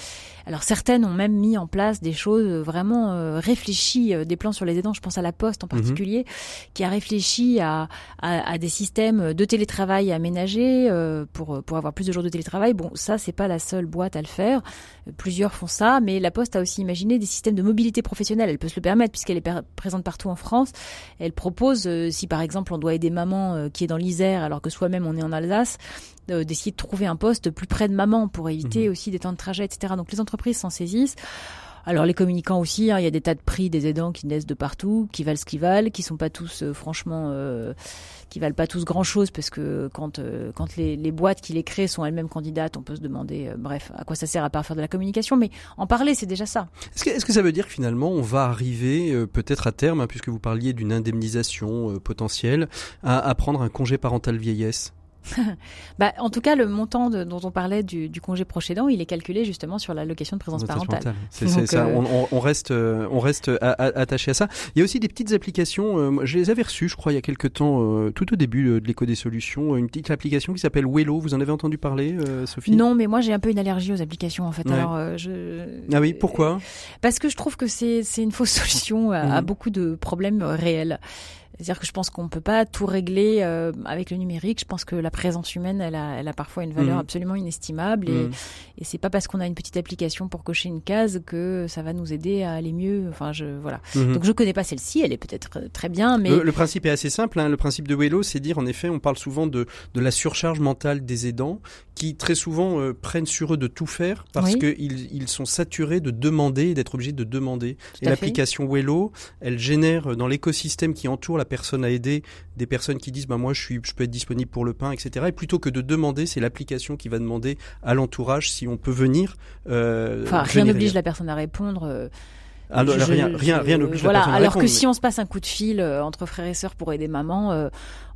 S4: Alors certaines ont même mis en place des choses vraiment euh, réfléchies, des plans sur les aidants. Je pense à la Poste en
S2: Mhm.
S4: Qui a réfléchi à, à, à des systèmes de télétravail aménagés euh, pour pour avoir plus de jours de télétravail. Bon, ça c'est pas la seule boîte à le faire. Plusieurs font ça, mais la Poste a aussi imaginé des systèmes de mobilité professionnelle. Elle peut se le permettre puisqu'elle est présente partout en France. Elle propose, euh, si par exemple on doit aider maman euh, qui est dans l'Isère alors que soi-même on est en Alsace, d'essayer de trouver un poste plus près de maman pour éviter
S2: Mhm.
S4: aussi des temps de trajet, etc. Donc les entreprises s'en saisissent. Alors les communicants aussi, hein, il y a des tas de prix des aidants qui naissent de partout, qui valent ce qu'ils valent, qui sont pas tous euh, franchement, euh, qui valent pas tous grand chose parce que quand euh, quand les, boîtes qui les créent sont elles-mêmes candidates, on peut se demander, euh, bref, à quoi ça sert à part faire de la communication, mais en parler c'est déjà ça.
S2: Est-ce que, ça veut dire que finalement on va arriver peut-être à terme, hein, puisque vous parliez d'une indemnisation potentielle, à prendre un congé parental vieillesse? [laughs]
S4: Bah, en tout cas, le montant de- dont on parlait du, du congé proche aidant, il est calculé justement sur l'allocation de présence parentale.
S2: C'est, ça.
S4: euh,
S2: On, reste, euh, on reste a- a- attaché à ça. Il y a aussi des petites applications. euh, je les avais reçues, je crois, il y a quelques temps, euh, tout au début euh, de l'éco des solutions, une petite application qui s'appelle Wello. Vous en avez entendu parler, euh, Sophie?
S4: Non, mais moi j'ai un peu une allergie aux applications en fait.
S2: Ouais.
S4: Alors, euh, je...
S2: Ah oui, pourquoi?
S4: Parce que je trouve que c'est une fausse [laughs] solution à, à
S2: Mhm.
S4: beaucoup de problèmes euh, réels. C'est-à-dire que je pense qu'on peut pas tout régler euh, avec le numérique. Je pense que la présence humaine, elle a, elle a parfois une valeur
S2: Mhm.
S4: absolument inestimable. Et,
S2: Mhm.
S4: et c'est pas parce qu'on a une petite application pour cocher une case que ça va nous aider à aller mieux. Enfin, je voilà.
S2: Mhm.
S4: Donc je connais pas celle-ci. Elle est peut-être euh, très bien, mais
S2: Le, le principe est assez simple. Hein. Le principe de Wello, c'est dire, en effet, on parle souvent de, de la surcharge mentale des aidants qui très souvent euh, prennent sur eux de tout faire parce
S4: Oui.
S2: qu'ils ils sont saturés de demander et d'être obligés de demander.
S4: Tout
S2: et l'application Wello, elle génère dans l'écosystème qui entoure la personne à aider des personnes qui disent bah moi je suis je peux être disponible pour le pain etc. Et plutôt que de demander, c'est l'application qui va demander à l'entourage si on peut venir. Euh,
S4: enfin rien n'oblige la personne à répondre. euh,
S2: Ah, non,
S4: Je-
S2: rien,
S4: je-
S2: rien, rien n'oblige
S4: voilà,
S2: la personne à
S4: alors
S2: répondre,
S4: que
S2: mais-
S4: si on se passe un coup de fil euh, entre frères et sœurs pour aider maman, euh,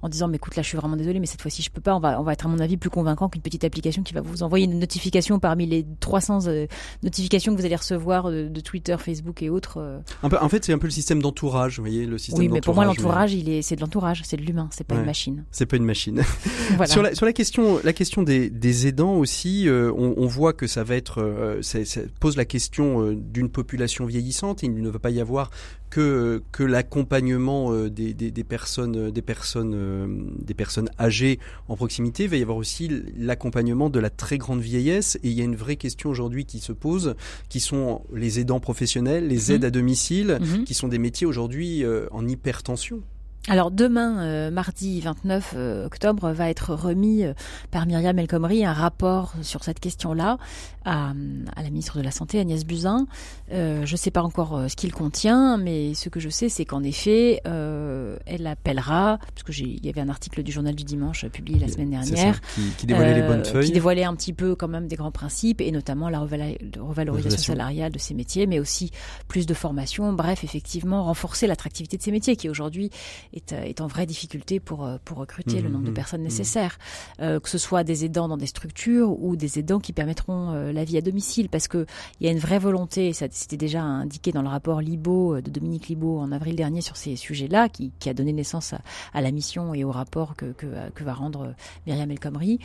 S4: en disant mais écoute là je suis vraiment désolée mais cette fois-ci je peux pas, on va on va être à mon avis plus convaincant qu'une petite application qui va vous envoyer une notification parmi les 300 euh, notifications que vous allez recevoir de, de Twitter, Facebook et autres. euh.
S2: Un peu, en fait, c'est un peu le système d'entourage, vous voyez, le système
S4: Oui, mais pour moi l'entourage il est c'est de l'entourage, c'est de l'humain, c'est pas
S2: Ouais.
S4: une machine.
S2: C'est pas une machine. [laughs] [laughs]
S4: Voilà.
S2: Sur la sur la question la question des, des aidants aussi, euh, on, on voit que ça va être euh, ça, ça pose la question euh, d'une population vieillissante. Il ne va pas y avoir que que l'accompagnement euh, des, des, des personnes euh, des personnes euh, des personnes âgées en proximité. Il va y avoir aussi l'accompagnement de la très grande vieillesse. Et il y a une vraie question aujourd'hui qui se pose, qui sont les aidants professionnels, les
S4: Mhm.
S2: aides à domicile,
S4: Mhm.
S2: qui sont des métiers aujourd'hui en hypertension.
S4: Alors demain, euh, mardi 29 euh, octobre, va être remis euh, par Myriam El Khomri un rapport sur cette question-là à, à, la ministre de la Santé, Agnès Buzyn. je ne sais pas encore ce qu'il contient, mais ce que je sais, c'est qu'en effet, elle appellera, parce que il y avait un article du journal du dimanche publié la semaine dernière,
S2: qui, qui, dévoilait les bonnes feuilles,
S4: qui dévoilait un petit peu quand même des grands principes et notamment la revalorisation salariale de ces métiers, mais aussi plus de formation. Bref, effectivement, renforcer l'attractivité de ces métiers qui aujourd'hui est, euh, est en vraie difficulté pour, euh, pour recruter le mmh, nombre de mmh, personnes mmh. nécessaires, euh, que ce soit des aidants dans des structures ou des aidants qui permettront la vie à domicile, parce que il y a une vraie volonté, c'était déjà indiqué dans le rapport Libo de Dominique Libo en avril dernier sur ces sujets-là, qui, qui, a donné naissance à, à, la mission et au rapport que, que, que va rendre Myriam El Khomri,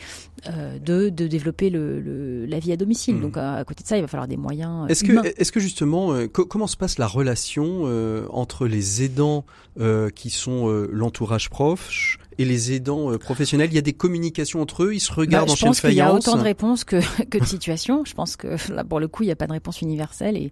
S4: euh, de, de développer le, le, la vie à domicile. Donc à, côté de ça, il va falloir des moyens.
S2: Est-ce que, est-ce que justement, comment se passe la relation entre les aidants qui sont l'entourage proche et les aidants euh, professionnels Il y a des communications entre eux Ils se regardent bah, en chaîne faïence
S4: Je pense qu'il y a autant de réponses que, [laughs] que de situations. Je pense que là, pour le coup, il n'y a pas de réponse universelle et,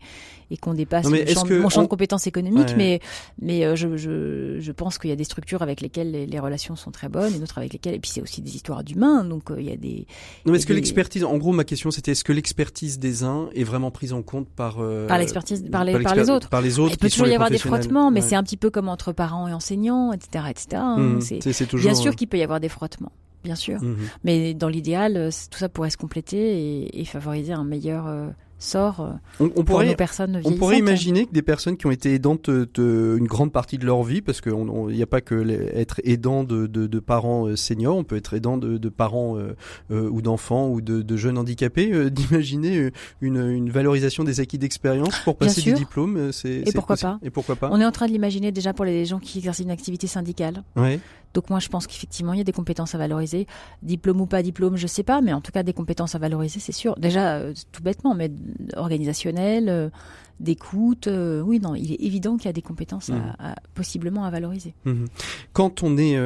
S4: et qu'on dépasse champ, mon champ de compétences économiques. Mais, mais euh, je, je, je, pense qu'il y a des structures avec lesquelles les, relations sont très bonnes et d'autres avec lesquelles. Et puis c'est aussi des histoires d'humains. Donc euh, il y a des.
S2: Non, mais est-ce que l'expertise, en gros, ma question c'était est-ce que l'expertise des uns est vraiment prise en compte par.
S4: par l'expertise, par les, par, les autres
S2: Par les autres.
S4: Il peut toujours y avoir des frottements, mais c'est un petit peu comme entre parents et enseignants, etc. etc. Hein.
S2: c'est toujours.
S4: Bien sûr qu'il peut y avoir des frottements, bien sûr. Mhm. Mais dans l'idéal, euh, tout ça pourrait se compléter et, favoriser un meilleur euh, sort euh, on, on pour pourrait, nos personnes
S2: On pourrait imaginer que des personnes qui ont été aidantes de, une grande partie de leur vie, parce qu'il n'y a pas que être aidant de, de, de, parents seniors, on peut être aidant de, parents ou d'enfants ou de, jeunes handicapés, [laughs] d'imaginer une, une, valorisation des acquis d'expérience pour passer des diplômes.
S4: C'est, et pourquoi pas
S2: Et pourquoi pas
S4: On est en train de l'imaginer déjà pour les gens qui exercent une activité syndicale.
S2: Ouais.
S4: Donc moi, je pense qu'effectivement, il y a des compétences à valoriser. Diplôme ou pas diplôme, je sais pas, mais en tout cas, des compétences à valoriser, c'est sûr. Déjà, euh, tout bêtement, mais organisationnel, euh, d'écoute. Euh, oui, non, il est évident qu'il y a des compétences mmh. à, possiblement à valoriser.
S2: Mmh. Quand on est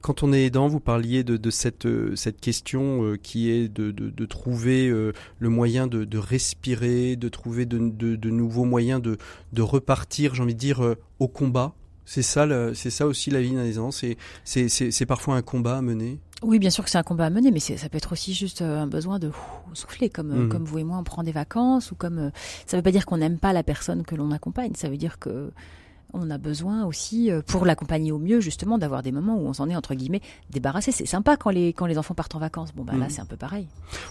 S2: quand on est aidant, vous parliez de, de cette cette question qui est de, de, de trouver le moyen de, de respirer, de trouver de, de, nouveaux moyens de, de repartir, j'ai envie de dire, au combat c'est ça, c'est ça aussi la vie d'un. C'est, c'est, c'est, parfois un combat à mener.
S4: Oui, bien sûr que c'est un combat à mener, mais ça peut être aussi juste euh, un besoin de souffler, comme, euh, mmh. comme vous et moi, on prend des vacances, ou comme euh, ça ne veut pas dire qu'on n'aime pas la personne que l'on accompagne. Ça veut dire que on a besoin aussi, euh, pour l'accompagner au mieux, justement, d'avoir des moments où on s'en est, entre guillemets, débarrassé. C'est sympa quand les, quand les enfants partent en vacances. Bon, bah là, mhm. c'est un peu pareil.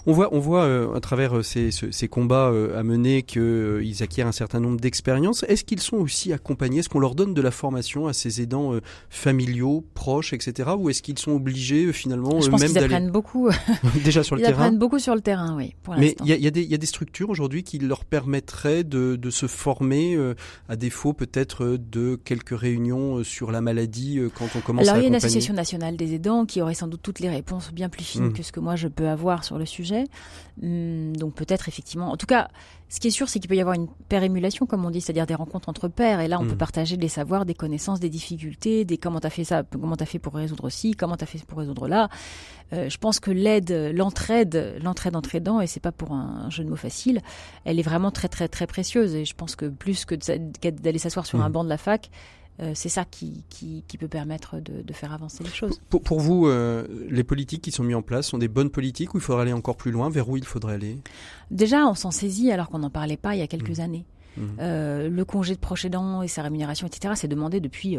S2: On voit, on voit euh, à travers euh, ces, ces, combats à mener qu'ils acquièrent un certain nombre d'expériences. Est-ce qu'ils sont aussi accompagnés? Est-ce qu'on leur donne de la formation à ces aidants familiaux, proches, etc. Ou est-ce qu'ils sont obligés, finalement,
S4: Je pense qu'ils apprennent beaucoup. [laughs]
S2: Déjà sur le
S4: ils
S2: terrain? Ils
S4: apprennent beaucoup sur le terrain, oui.
S2: Mais il y y a, des structures aujourd'hui qui leur permettraient de, de se former, à défaut peut-être de quelques réunions euh, sur la maladie euh, quand on commence
S4: Alors,
S2: à
S4: il y a une association nationale des aidants qui aurait sans doute toutes les réponses bien plus fines mmh. que ce que moi je peux avoir sur le sujet. Hum, donc peut-être effectivement. En tout cas, ce qui est sûr, c'est qu'il peut y avoir une pérémulation, comme on dit, c'est-à-dire des rencontres entre pairs. Et là, on peut mmh. partager des savoirs, des connaissances, des difficultés, des comment t'as fait ça, comment t'as fait pour résoudre ci, comment t'as fait pour résoudre là. Euh, je pense que l'aide, l'entraide, l'entraide entre aidants, et c'est pas pour un jeu de mots facile, elle est vraiment très très très précieuse. Et je pense que plus que d'aller s'asseoir sur un mmh. banc de la fac, euh, c'est ça qui, qui, peut permettre de, faire avancer les choses.
S2: Pour, pour vous, euh, les politiques qui sont mises en place sont des bonnes politiques ou il faudrait aller encore plus loin Vers où il faudrait aller?
S4: Déjà, on s'en saisit alors qu'on n'en parlait pas il y a quelques mmh. années. Mmh. Euh, le congé de proche aidant et sa rémunération, etc., c'est demandé depuis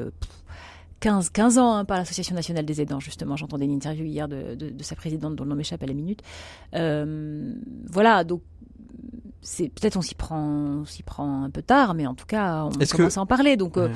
S4: 15, 15 ans hein, par l'Association nationale des aidants, justement. J'entendais une interview hier de, de, sa présidente dont le nom m'échappe à la minute. voilà, donc c'est peut-être on s'y prend, s'y prend un peu tard, mais en tout cas, on commence à en parler. Donc, euh,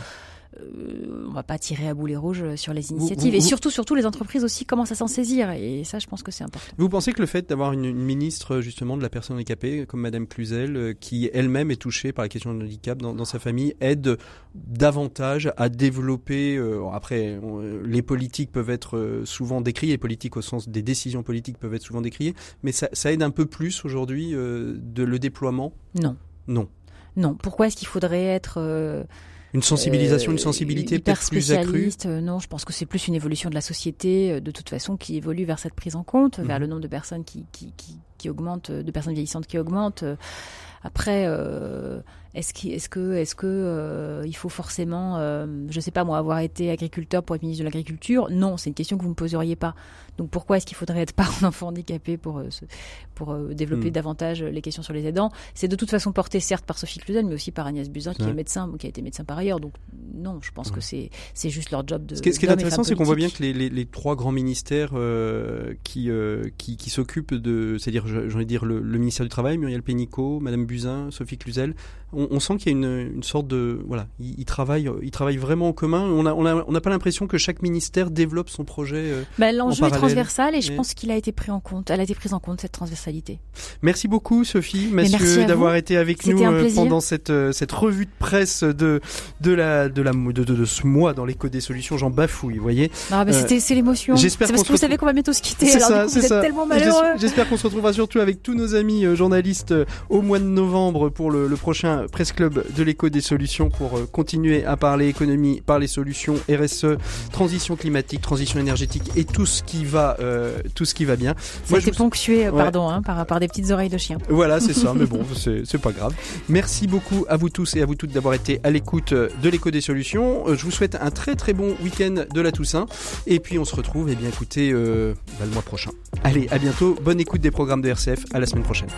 S4: on va pas tirer à boulet rouge sur les initiatives. et surtout, surtout, les entreprises aussi commencent à s'en saisir. Et ça, je pense que c'est important.
S2: Vous pensez que le fait d'avoir une, ministre justement de la personne handicapée, comme Madame Cluzel, euh, qui elle-même est touchée par la question du handicap dans, sa famille, aide davantage à développer. Euh, après, les politiques peuvent être souvent décriées, les politiques au sens des décisions politiques peuvent être souvent décriées, mais ça, ça aide un peu plus aujourd'hui de le déploiement?
S4: Non.
S2: Non.
S4: Non. Pourquoi est-ce qu'il faudrait être
S2: une sensibilisation, une sensibilité peut-être plus accrue
S4: euh, Non, je pense que c'est plus une évolution de la société, euh, de toute façon, qui évolue vers cette prise en compte, vers mhm. le nombre de personnes qui, qui, qui, qui augmente, de personnes vieillissantes qui augmentent Après, euh, est-ce qu'il est-ce que est-ce que euh, il faut forcément, euh, je sais pas moi, avoir été agriculteur pour être ministre de l'agriculture? Non, c'est une question que vous me poseriez pas. Donc pourquoi est-ce qu'il faudrait être parent d'enfant handicapé pour euh, se- pour euh, développer
S2: Hmm.
S4: davantage les questions sur les aidants? C'est de toute façon porté certes par Sophie Cluzel, mais aussi par Agnès Buzyn qui
S2: Ouais.
S4: est médecin, qui a été médecin par ailleurs. Donc non, je pense
S2: Ouais.
S4: que c'est c'est juste leur job de.
S2: Ce qui est, ce qui est intéressant, c'est qu'on voit bien que les, les, les trois grands ministères euh, qui, euh, qui, qui s'occupent de, c'est-à-dire, j'ai envie de dire, le, le ministère du Travail, Muriel Pénicaud, Madame Buzyn, Sophie Cluzel, on, on sent qu'il y a une, une sorte de, voilà, ils, ils travaillent, ils travaillent vraiment en commun. On a, on a, on n'a pas l'impression que chaque ministère développe son projet. euh.
S4: Bah, L'enjeu est transversal et je pense qu'il a été pris en compte. Elle a été prise en compte cette transversalité.
S2: Merci beaucoup, Sophie,
S4: à
S2: d'avoir été avec nous euh, pendant cette, euh, cette revue de presse de, de la, de la, de, de, de ce mois dans l'écho des solutions. J'en bafouille, vous voyez.
S4: Non, mais
S2: Euh,
S4: c'est l'émotion.
S2: J'espère
S4: parce
S2: qu'on
S4: que vous savez qu'on va bientôt se quitter.
S2: C'est
S4: Alors
S2: ça,
S4: du coup,
S2: ça.
S4: tellement malheureux.
S2: J'espère qu'on se retrouvera surtout avec tous nos amis euh, journalistes au mois de novembre pour le, le prochain Presse Club de l'écho des solutions pour euh, continuer à parler économie, parler solutions, RSE, transition climatique, transition énergétique et tout ce qui va, euh, tout ce qui va bien.
S4: Ça a
S2: Moi,
S4: été
S2: je vous-
S4: ponctué, euh,
S2: Ouais.
S4: pardon, hein, par, par des petites oreilles de chien.
S2: Voilà, c'est ça, mais bon, [laughs] c'est pas grave. Merci beaucoup à vous tous et à vous toutes d'avoir été à l'écoute de l'écho des solutions. Je vous souhaite un très très bon week-end de la Toussaint. Et puis on se retrouve, eh bien écoutez, euh, bah, le mois prochain. Allez, à bientôt. Bonne écoute des programmes de RCF. À la semaine prochaine.